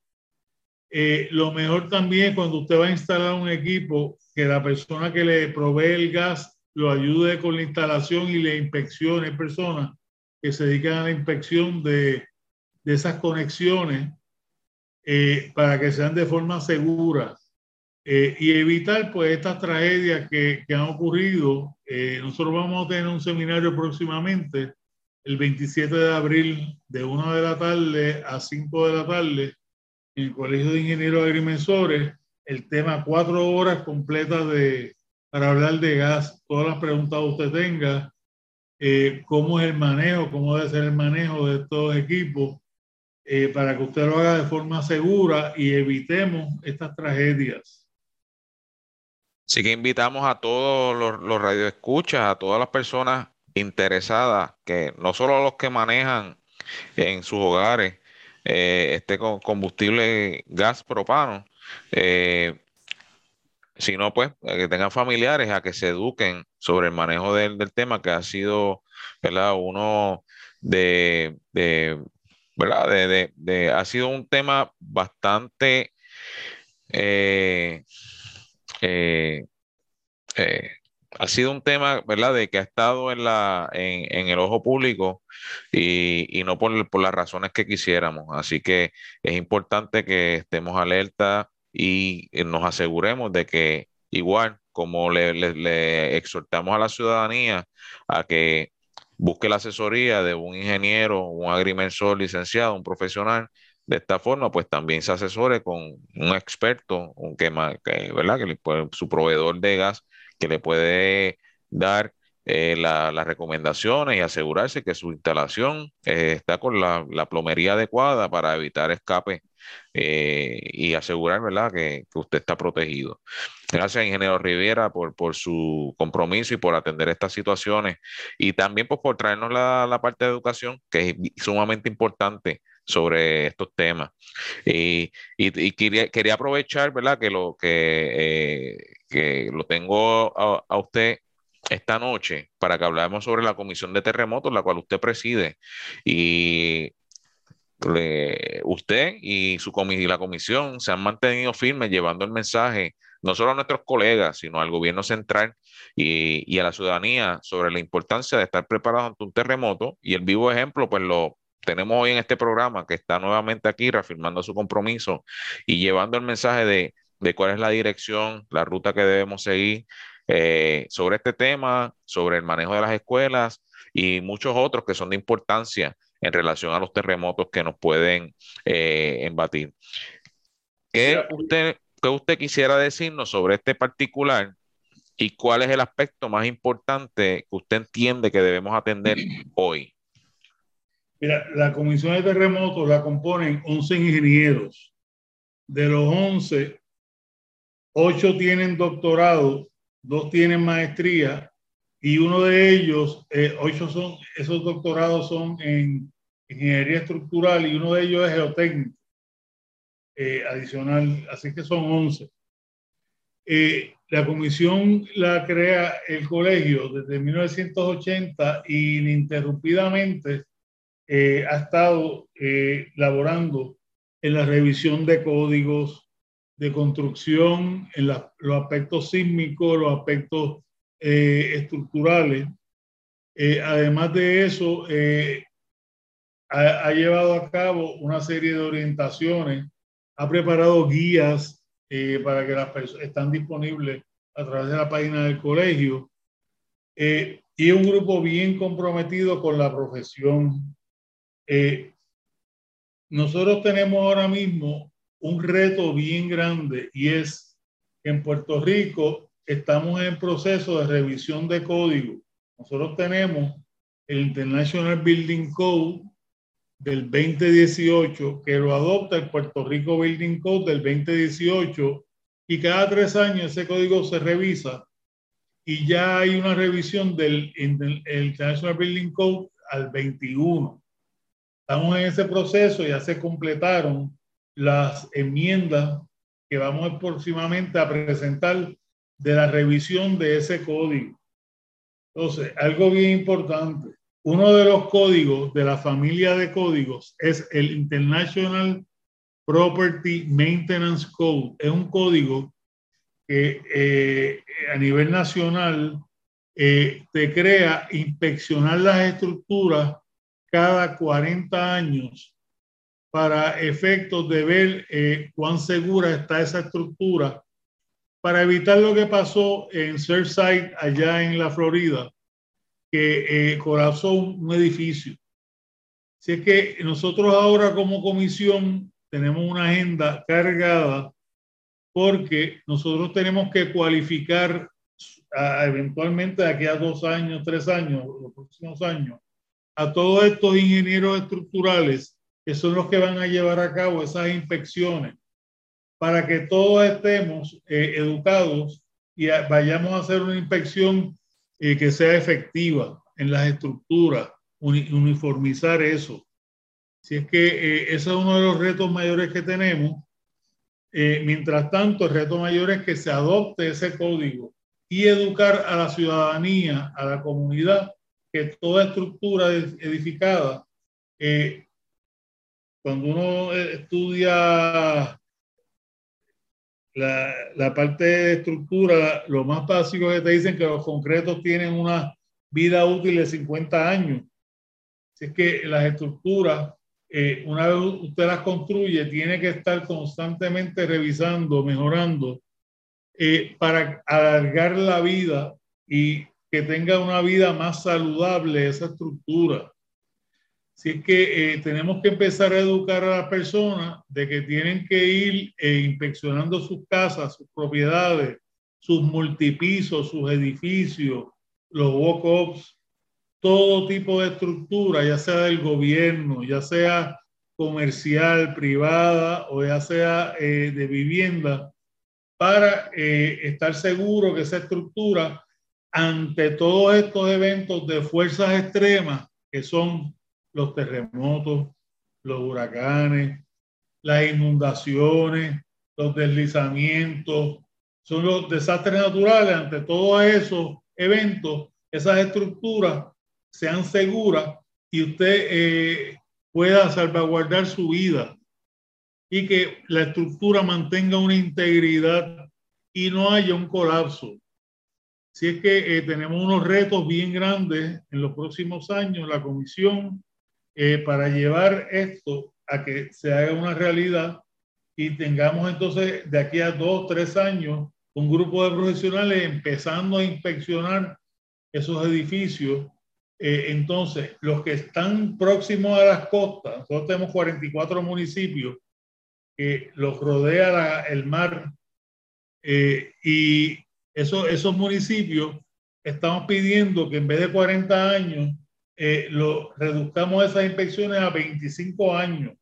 lo mejor también cuando usted va a instalar un equipo, que la persona que le provee el gas lo ayude con la instalación y la inspección. Hay personas que se dedican a la inspección de, de esas conexiones eh, para que sean de forma segura eh, y evitar pues estas tragedias que, que han ocurrido. Eh, nosotros vamos a tener un seminario próximamente, el 27 de abril, de 1 de la tarde a 5 de la tarde, en el Colegio de Ingenieros Agrimensores, el tema cuatro horas completas de, para hablar de gas, todas las preguntas que usted tenga, cómo es el manejo, cómo debe ser el manejo de estos equipos, eh, para que usted lo haga de forma segura y evitemos estas tragedias. Así que invitamos a todos los, los radioescuchas, a todas las personas interesadas, que no solo los que manejan en sus hogares eh, este combustible gas propano, eh, sino pues que tengan familiares a que se eduquen sobre el manejo del, del tema que ha sido ¿verdad? uno de, de, ¿verdad? De, de, ha sido un tema bastante eh, eh, eh, ha sido un tema, ¿verdad?, de que ha estado en, la, en, en el ojo público y, y no por, por, las razones que quisiéramos. Así que es importante que estemos alerta y nos aseguremos de que igual como le, le, le exhortamos a la ciudadanía a que busque la asesoría de un ingeniero, un agrimensor licenciado, un profesional. De esta forma, pues también se asesore con un experto, un que, ¿verdad? que su proveedor de gas, que le puede dar eh, las recomendaciones y asegurarse que su instalación eh, está con la, plomería adecuada para evitar escape eh, y asegurar ¿verdad? Que, que, usted está protegido. Gracias, ingeniero Rivera, por, por su compromiso y por atender estas situaciones y también pues, por traernos la, la parte de educación, que es sumamente importante sobre estos temas. Y, y, quería, quería, aprovechar, ¿verdad? Que lo, que, eh, que lo tengo a, a, usted esta noche para que hablemos sobre la comisión de terremotos, la cual usted preside. Y usted y, su y la comisión se han mantenido firmes llevando el mensaje no solo a nuestros colegas, sino al gobierno central y, y, a la ciudadanía sobre la importancia de estar preparados ante un terremoto. Y el vivo ejemplo, pues lo tenemos hoy en este programa, que está nuevamente aquí reafirmando su compromiso y llevando el mensaje de, de cuál es la dirección, la ruta que debemos seguir eh, sobre este tema, sobre el manejo de las escuelas y muchos otros que son de importancia en relación a los terremotos que nos pueden eh, embatir. ¿Qué usted, ¿Qué usted quisiera decirnos sobre este particular y cuál es el aspecto más importante que usted entiende que debemos atender (clears throat) hoy? Mira, la comisión de terremotos la componen 11 ingenieros. De los 11, 8 tienen doctorado, 2 tienen maestría y uno de ellos, eh, 8 son, esos doctorados son en ingeniería estructural y uno de ellos es geotécnico eh, adicional, así que son 11. Eh, la comisión la crea el colegio desde 1980 y ininterrumpidamente eh, ha estado laborando en la revisión de códigos de construcción, en los aspectos sísmicos, los aspectos estructurales. además de eso, ha, llevado a cabo una serie de orientaciones ha preparado guías eh, para que las personas están disponibles a través de la página del colegio eh, y un grupo bien comprometido con la profesión. Eh, nosotros tenemos ahora mismo un reto bien grande y es que en Puerto Rico estamos en proceso de revisión de código. Nosotros tenemos el International Building Code del 2018 que lo adopta el Puerto Rico Building Code del 2018 y cada tres años ese código se revisa y ya hay una revisión del, International Building Code al 21. Estamos en ese proceso, ya se completaron las enmiendas que vamos próximamente a presentar de la revisión de ese código. Entonces, algo bien importante, uno de los códigos de la familia de códigos es el International Property Maintenance Code. Es un código que eh, a nivel nacional eh, te crea inspeccionar las estructuras cada 40 años para efectos de ver eh, cuán segura está esa estructura, para evitar lo que pasó en Surfside allá en la Florida, que eh, colapsó un, edificio. Así es que nosotros ahora como comisión tenemos una agenda cargada porque nosotros tenemos que cualificar eventualmente de aquí a dos años, tres años, los próximos años, a todos estos ingenieros estructurales que son los que van a llevar a cabo esas inspecciones para que todos estemos eh, educados y vayamos a hacer una inspección eh, que sea efectiva en las estructuras, uniformizar eso. Si es que eh, ese es uno de los retos mayores que tenemos. Eh, mientras tanto, el reto mayor es que se adopte ese código y educar a la ciudadanía, a la comunidad, que toda estructura edificada, cuando uno estudia la, la, parte de estructura, lo más básico que te dicen que los concretos tienen una vida útil de 50 años. Así es que las estructuras, eh, una vez usted las construye, tiene que estar constantemente revisando, mejorando, eh, para alargar la vida y que tenga una vida más saludable esa estructura. Así es que eh, tenemos que empezar a educar a las personas de que tienen que ir eh, inspeccionando sus casas, sus propiedades, sus multipisos, sus edificios, los walk-ups, todo tipo de estructura, ya sea del gobierno, ya sea comercial, privada o ya sea eh, de vivienda, para eh, estar seguro que esa estructura, ante todos estos eventos de fuerzas extremas, que son los terremotos, los huracanes, las inundaciones, los deslizamientos, son los desastres naturales, ante todos esos eventos, esas estructuras sean seguras y usted eh, pueda salvaguardar su vida y que la estructura mantenga una integridad y no haya un colapso. Si es que eh, tenemos unos retos bien grandes en los próximos años, la comisión, eh, para llevar esto a que se haga una realidad y tengamos entonces de aquí a dos, tres años un grupo de profesionales empezando a inspeccionar esos edificios. Eh, entonces, los que están próximos a las costas, nosotros tenemos 44 municipios que los rodea el mar eh, y eso, esos municipios estamos pidiendo que en vez de 40 años eh, lo reduzcamos esas inspecciones a 25 años.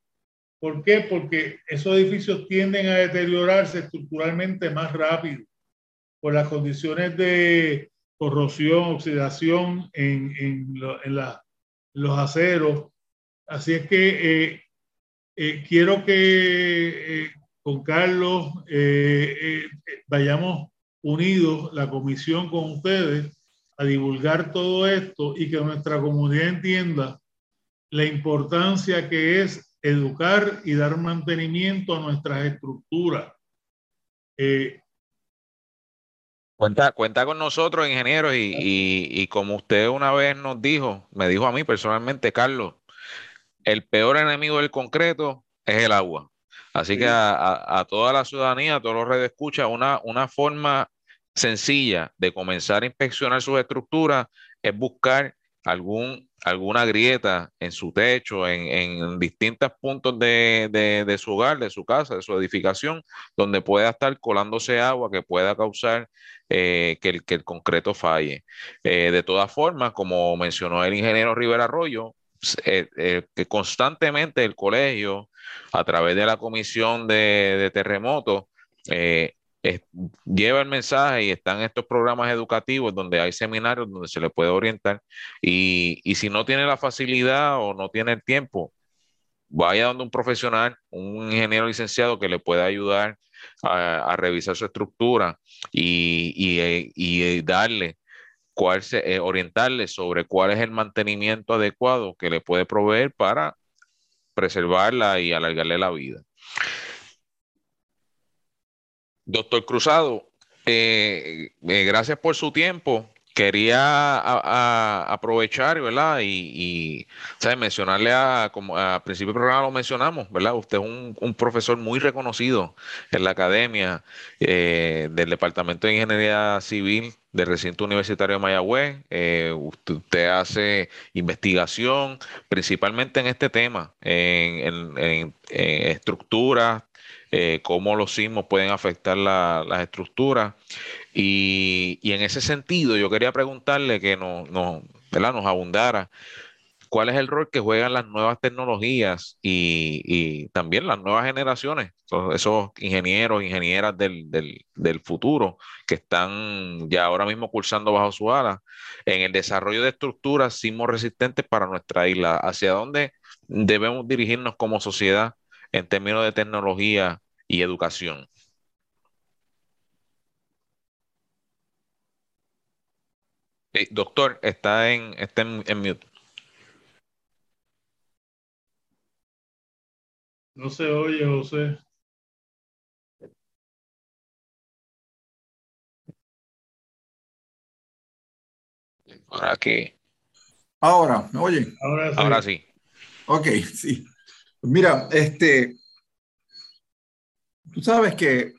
¿Por qué? Porque esos edificios tienden a deteriorarse estructuralmente más rápido por las condiciones de corrosión, oxidación en, en, en los aceros. Así es que eh, eh, quiero que eh, con Carlos eh, vayamos unidos, la comisión con ustedes, a divulgar todo esto y que nuestra comunidad entienda la importancia que es educar y dar mantenimiento a nuestras estructuras. Cuenta, cuenta con nosotros, ingenieros, y, y, como usted una vez nos dijo, me dijo a mí personalmente, Carlos, el peor enemigo del concreto es el agua. Así que a, toda la ciudadanía, a todos los redes escucha, una, una forma sencilla de comenzar a inspeccionar sus estructuras es buscar algún, alguna grieta en su techo, en, en distintos puntos de, su hogar, de su casa, de su edificación, donde pueda estar colándose agua que pueda causar eh, que, el, que, el, concreto falle. Eh, de todas formas, como mencionó el ingeniero Rivera Arroyo, eh, que constantemente el colegio, a través de la comisión de, terremotos, eh, lleva el mensaje y están estos programas educativos donde hay seminarios donde se le puede orientar. Y, si no tiene la facilidad o no tiene el tiempo, vaya donde un profesional, un ingeniero licenciado que le pueda ayudar a, revisar su estructura y, y darle cuál se, eh, orientarle sobre cuál es el mantenimiento adecuado que le puede proveer para preservarla y alargarle la vida. Doctor Cruzado, eh, eh, gracias por su tiempo quería aprovechar, ¿verdad? Y, y mencionarle a, como al principio del programa lo mencionamos, ¿verdad? Usted es un, profesor muy reconocido en la academia eh, del Departamento de Ingeniería Civil del recinto universitario de Mayagüez. Eh, usted, hace investigación principalmente en este tema, en, en, estructuras, eh, cómo los sismos pueden afectar las estructuras. Y, en ese sentido, yo quería preguntarle que nos, nos, nos abundara cuál es el rol que juegan las nuevas tecnologías y, también las nuevas generaciones, esos, ingenieros, ingenieras del, del, futuro que están ya ahora mismo cursando bajo su ala en el desarrollo de estructuras sismo resistentes para nuestra isla. ¿Hacia dónde debemos dirigirnos como sociedad en términos de tecnología y educación? Doctor, está en, está en, mute. No se oye, José. Ahora que. Ahora, ¿me oye? Ahora sí. Ahora sí. Ok, sí. Mira, este. Tú sabes que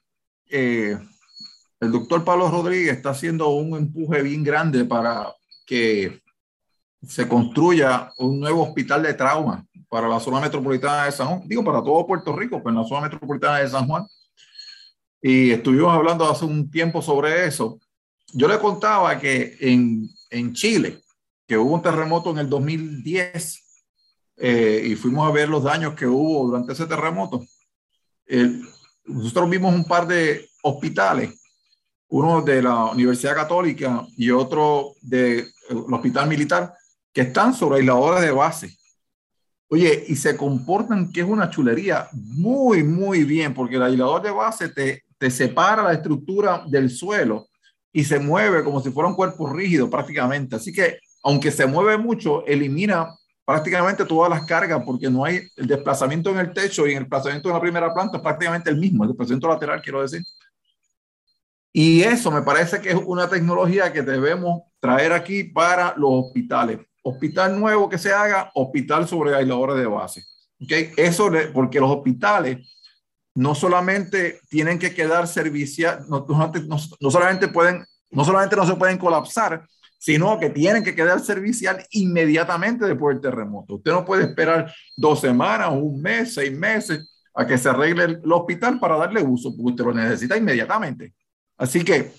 eh, el doctor Pablo Rodríguez está haciendo un empuje bien grande para que se construya un nuevo hospital de trauma para la zona metropolitana de San Juan, digo para todo Puerto Rico, pero en la zona metropolitana de San Juan. Y estuvimos hablando hace un tiempo sobre eso. Yo le contaba que en, en Chile, que hubo un terremoto en el 2010, eh, y fuimos a ver los daños que hubo durante ese terremoto. nosotros vimos un par de hospitales, uno de la Universidad Católica y otro del Hospital Militar, que están sobre aisladores de base. Oye, y se comportan que es una chulería muy, muy bien, porque el aislador de base te, te separa la estructura del suelo y se mueve como si fuera un cuerpo rígido prácticamente. Así que, aunque se mueve mucho, elimina prácticamente todas las cargas porque no hay el desplazamiento en el techo y el desplazamiento en la primera planta es prácticamente el mismo, el desplazamiento lateral, quiero decir. Y eso me parece que es una tecnología que debemos traer aquí para los hospitales. Hospital nuevo que se haga, hospital sobre aisladores de base. ¿Okay? Eso porque los hospitales no solamente tienen que quedar servicial, no, solamente pueden, no solamente no se pueden colapsar, sino que tienen que quedar servicial inmediatamente después del terremoto. Usted no puede esperar dos semanas, un mes, seis meses a que se arregle el, hospital para darle uso, porque usted lo necesita inmediatamente. Así que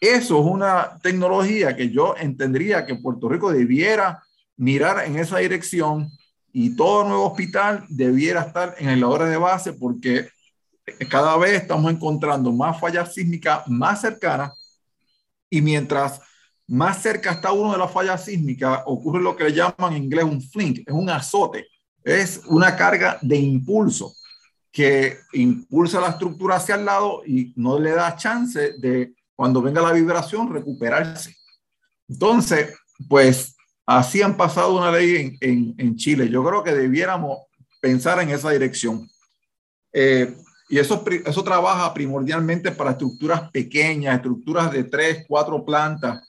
eso es una tecnología que yo entendería que Puerto Rico debiera mirar en esa dirección y todo nuevo hospital debiera estar en el hora de base porque cada vez estamos encontrando más fallas sísmicas más cercanas y mientras más cerca está uno de las fallas sísmicas, ocurre lo que le llaman en inglés un flink, es un azote, es una carga de impulso que impulsa la estructura hacia el lado y no le da chance de, cuando venga la vibración, recuperarse. Entonces, pues así han pasado una ley en, en, Chile. Yo creo que debiéramos pensar en esa dirección. Eh, y eso, eso trabaja primordialmente para estructuras pequeñas, estructuras de tres, cuatro plantas,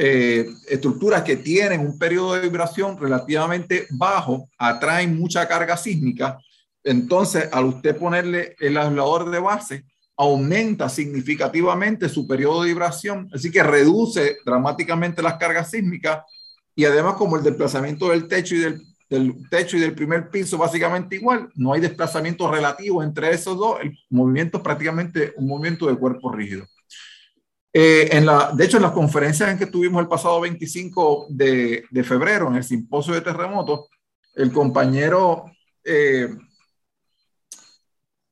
eh, estructuras que tienen un periodo de vibración relativamente bajo atraen mucha carga sísmica. Entonces, al usted ponerle el aislador de base, aumenta significativamente su periodo de vibración, así que reduce dramáticamente las cargas sísmicas y además como el desplazamiento del techo y del, techo y del primer piso básicamente igual, no hay desplazamiento relativo entre esos dos, el movimiento es prácticamente un movimiento de cuerpo rígido. Eh, en la, de hecho, en las conferencias en que tuvimos el pasado 25 de, de febrero, en el simposio de terremotos, el compañero eh,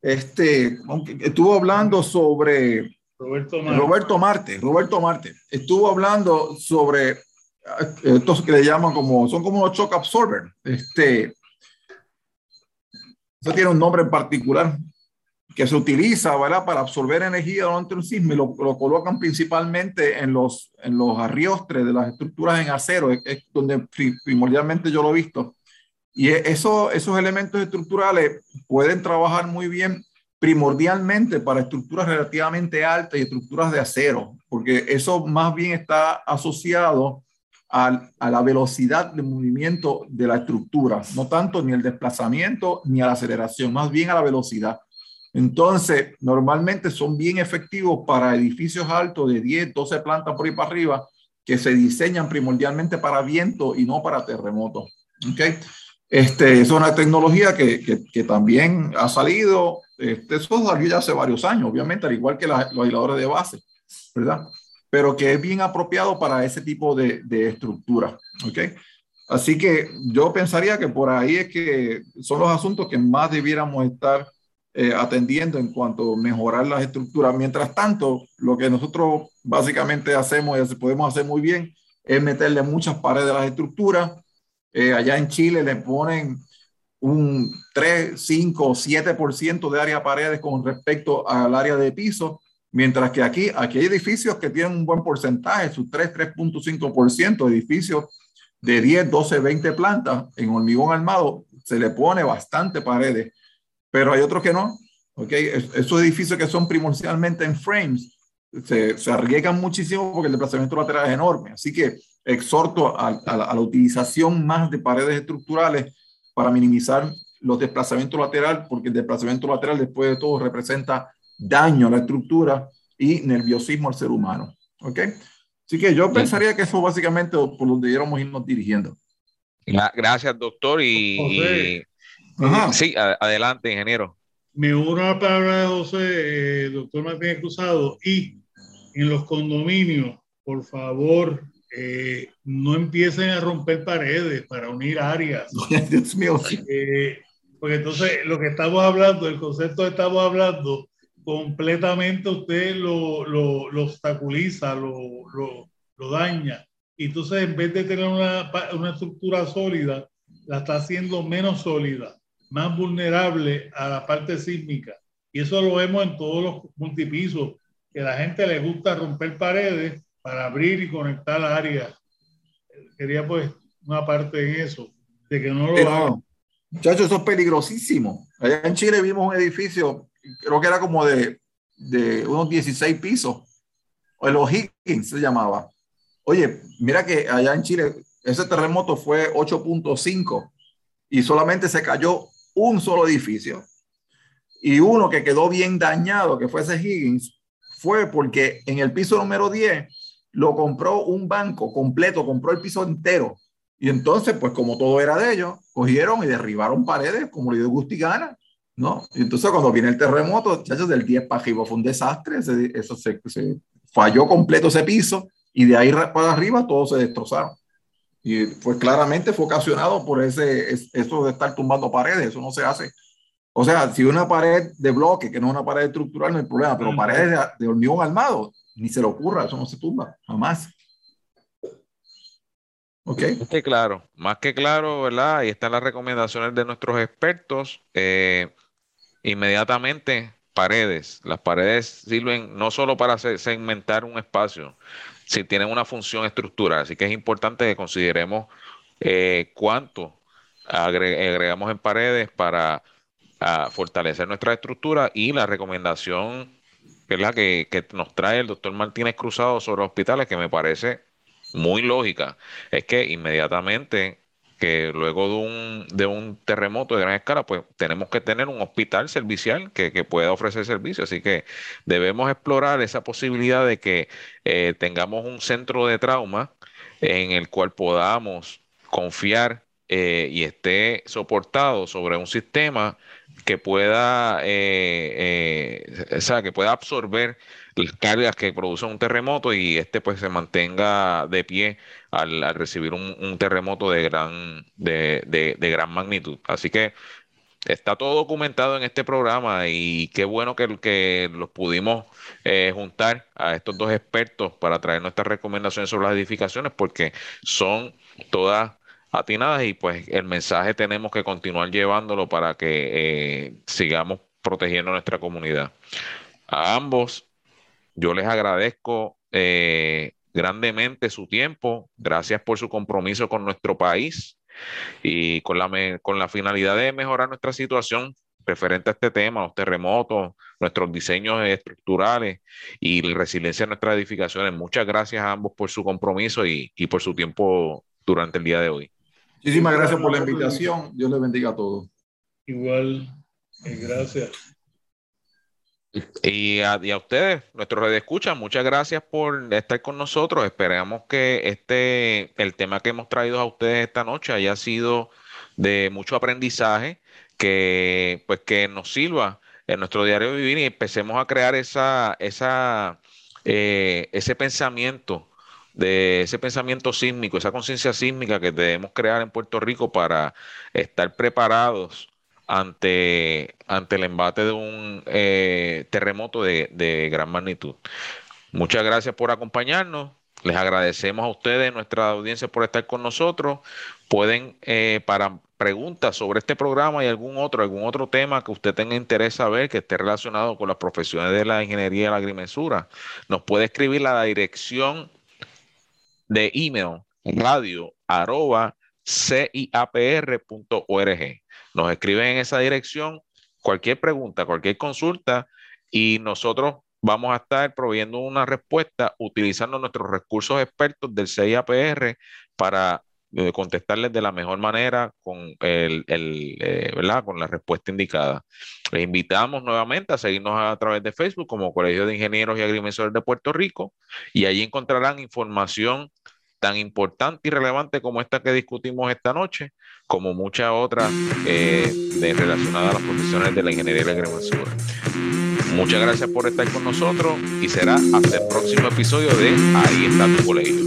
este, estuvo hablando sobre Roberto Marte. Roberto Marte, Roberto Marte, estuvo hablando sobre eh, estos que le llaman como, son como unos shock absorber. Este, eso tiene un nombre en particular, que se utiliza ¿verdad? para absorber energía durante un sismo y lo, lo, colocan principalmente en los, en los arriostres de las estructuras en acero, es, es, donde primordialmente yo lo he visto. Y eso, esos elementos estructurales pueden trabajar muy bien primordialmente para estructuras relativamente altas y estructuras de acero, porque eso más bien está asociado a, a, la velocidad de movimiento de la estructura, no tanto ni el desplazamiento ni a la aceleración, más bien a la velocidad. Entonces, normalmente son bien efectivos para edificios altos de 10, 12 plantas por ahí para arriba, que se diseñan primordialmente para viento y no para terremotos. ¿Okay? Este, es una tecnología que, que, también ha salido, este, eso salió ya hace varios años, obviamente, al igual que la, los aisladores de base, ¿verdad? Pero que es bien apropiado para ese tipo de, de estructura. ¿okay? Así que yo pensaría que por ahí es que son los asuntos que más debiéramos estar eh, atendiendo en cuanto a mejorar las estructuras. Mientras tanto, lo que nosotros básicamente hacemos y podemos hacer muy bien es meterle muchas paredes a las estructuras. Eh, allá en Chile le ponen un 3, 5, 7% de área paredes con respecto al área de piso, mientras que aquí, aquí hay edificios que tienen un buen porcentaje, su 3, 3.5%, edificios de 10, 12, 20 plantas en hormigón armado, se le pone bastante paredes pero hay otros que no. ¿okay? Esos edificios que son primordialmente en frames se, se arriesgan muchísimo porque el desplazamiento lateral es enorme. Así que exhorto a, a, la, a la utilización más de paredes estructurales para minimizar los desplazamientos laterales, porque el desplazamiento lateral después de todo representa daño a la estructura y nerviosismo al ser humano. ¿Ok? Así que yo pensaría que eso básicamente por donde debiéramos irnos dirigiendo. Gracias, doctor. Y, y Ajá. Sí, adelante, ingeniero. Me uno a la palabra de José, eh, doctor Martínez Cruzado, y en los condominios, por favor, eh, no empiecen a romper paredes para unir áreas. (laughs) Dios mío. Eh, porque entonces lo que estamos hablando, el concepto que estamos hablando, completamente usted lo, lo, lo obstaculiza, lo, lo, lo, daña. Y entonces, en vez de tener una, una estructura sólida, la está haciendo menos sólida, más vulnerable a la parte sísmica. Y eso lo vemos en todos los multipisos, que a la gente le gusta romper paredes para abrir y conectar áreas. Quería pues una parte en eso, de que no lo Muchachos, eso es peligrosísimo. Allá en Chile vimos un edificio, creo que era como de, de unos 16 pisos. O el O'Higgins se llamaba. Oye, mira que allá en Chile ese terremoto fue 8.5 y solamente se cayó un solo edificio. Y uno que quedó bien dañado, que fue ese Higgins, fue porque en el piso número 10 lo compró un banco completo, compró el piso entero y entonces, pues como todo era de ellos, cogieron y derribaron paredes como le dio Gustigana, ¿no? Y entonces cuando viene el terremoto, muchachos, del 10 para arriba fue un desastre, eso se, se, falló completo ese piso y de ahí para arriba todos se destrozaron. Y pues claramente fue ocasionado por ese, eso de estar tumbando paredes, eso no se hace. O sea, si una pared de bloque, que no es una pared estructural, no hay problema, pero paredes de, de hormigón armado, ni se le ocurra, eso no se tumba, jamás. Más que claro, más que claro, ¿verdad? Ahí están las recomendaciones de nuestros expertos. Eh, inmediatamente, paredes. Las paredes sirven no solo para segmentar un espacio, si tienen una función estructural. Así que es importante que consideremos eh, cuánto agregamos en paredes para ah, fortalecer nuestra estructura y la recomendación Que, que nos trae el doctor Martínez Cruzado sobre hospitales, que me parece muy lógica, es que inmediatamente que luego de un, de un terremoto de gran escala, pues tenemos que tener un hospital servicial que, pueda ofrecer servicio. Así que debemos explorar esa posibilidad de que eh, tengamos un centro de trauma en el cual podamos confiar eh, y esté soportado sobre un sistema que pueda, eh, o sea, que pueda absorber las cargas que produce un terremoto y este pues se mantenga de pie al, recibir un, terremoto de gran, de, gran magnitud. Así que está todo documentado en este programa y qué bueno que, que los pudimos eh, juntar a estos dos expertos para traer nuestras recomendaciones sobre las edificaciones porque son todas atinadas y pues el mensaje tenemos que continuar llevándolo para que eh, sigamos protegiendo nuestra comunidad. A ambos yo les agradezco eh, grandemente su tiempo. Gracias por su compromiso con nuestro país y con la, con la finalidad de mejorar nuestra situación referente a este tema, los terremotos, nuestros diseños estructurales y la resiliencia de nuestras edificaciones. Muchas gracias a ambos por su compromiso y, y por su tiempo durante el día de hoy. Muchísimas gracias por la invitación. Dios les bendiga a todos. Igual, eh, gracias. Y a, ustedes, nuestros redes escuchan, muchas gracias por estar con nosotros. Esperamos que este, el tema que hemos traído a ustedes esta noche haya sido de mucho aprendizaje, que pues que nos sirva en nuestro diario vivir y empecemos a crear esa, esa, eh, ese pensamiento de ese pensamiento sísmico, esa conciencia sísmica que debemos crear en Puerto Rico para estar preparados ante, ante el embate de un eh, terremoto de, gran magnitud. Muchas gracias por acompañarnos. Les agradecemos a ustedes, nuestra audiencia, por estar con nosotros. Pueden, eh, para preguntas sobre este programa y algún otro, algún otro tema que usted tenga interés saber que esté relacionado con las profesiones de la ingeniería y la agrimensura, nos puede escribir la dirección de email radio arroba ciapr.org. Nos escriben en esa dirección cualquier pregunta, cualquier consulta y nosotros vamos a estar proveyendo una respuesta utilizando nuestros recursos expertos del CIAPR para eh, contestarles de la mejor manera con, el, eh, con la respuesta indicada. Les invitamos nuevamente a seguirnos a través de Facebook como Colegio de Ingenieros y Agrimensores de Puerto Rico y allí encontrarán información tan importante y relevante como esta que discutimos esta noche, como muchas otras eh, relacionadas a las profesiones de la ingeniería y la agrimensura. Muchas gracias por estar con nosotros y será hasta el próximo episodio de Ahí está tu colegio.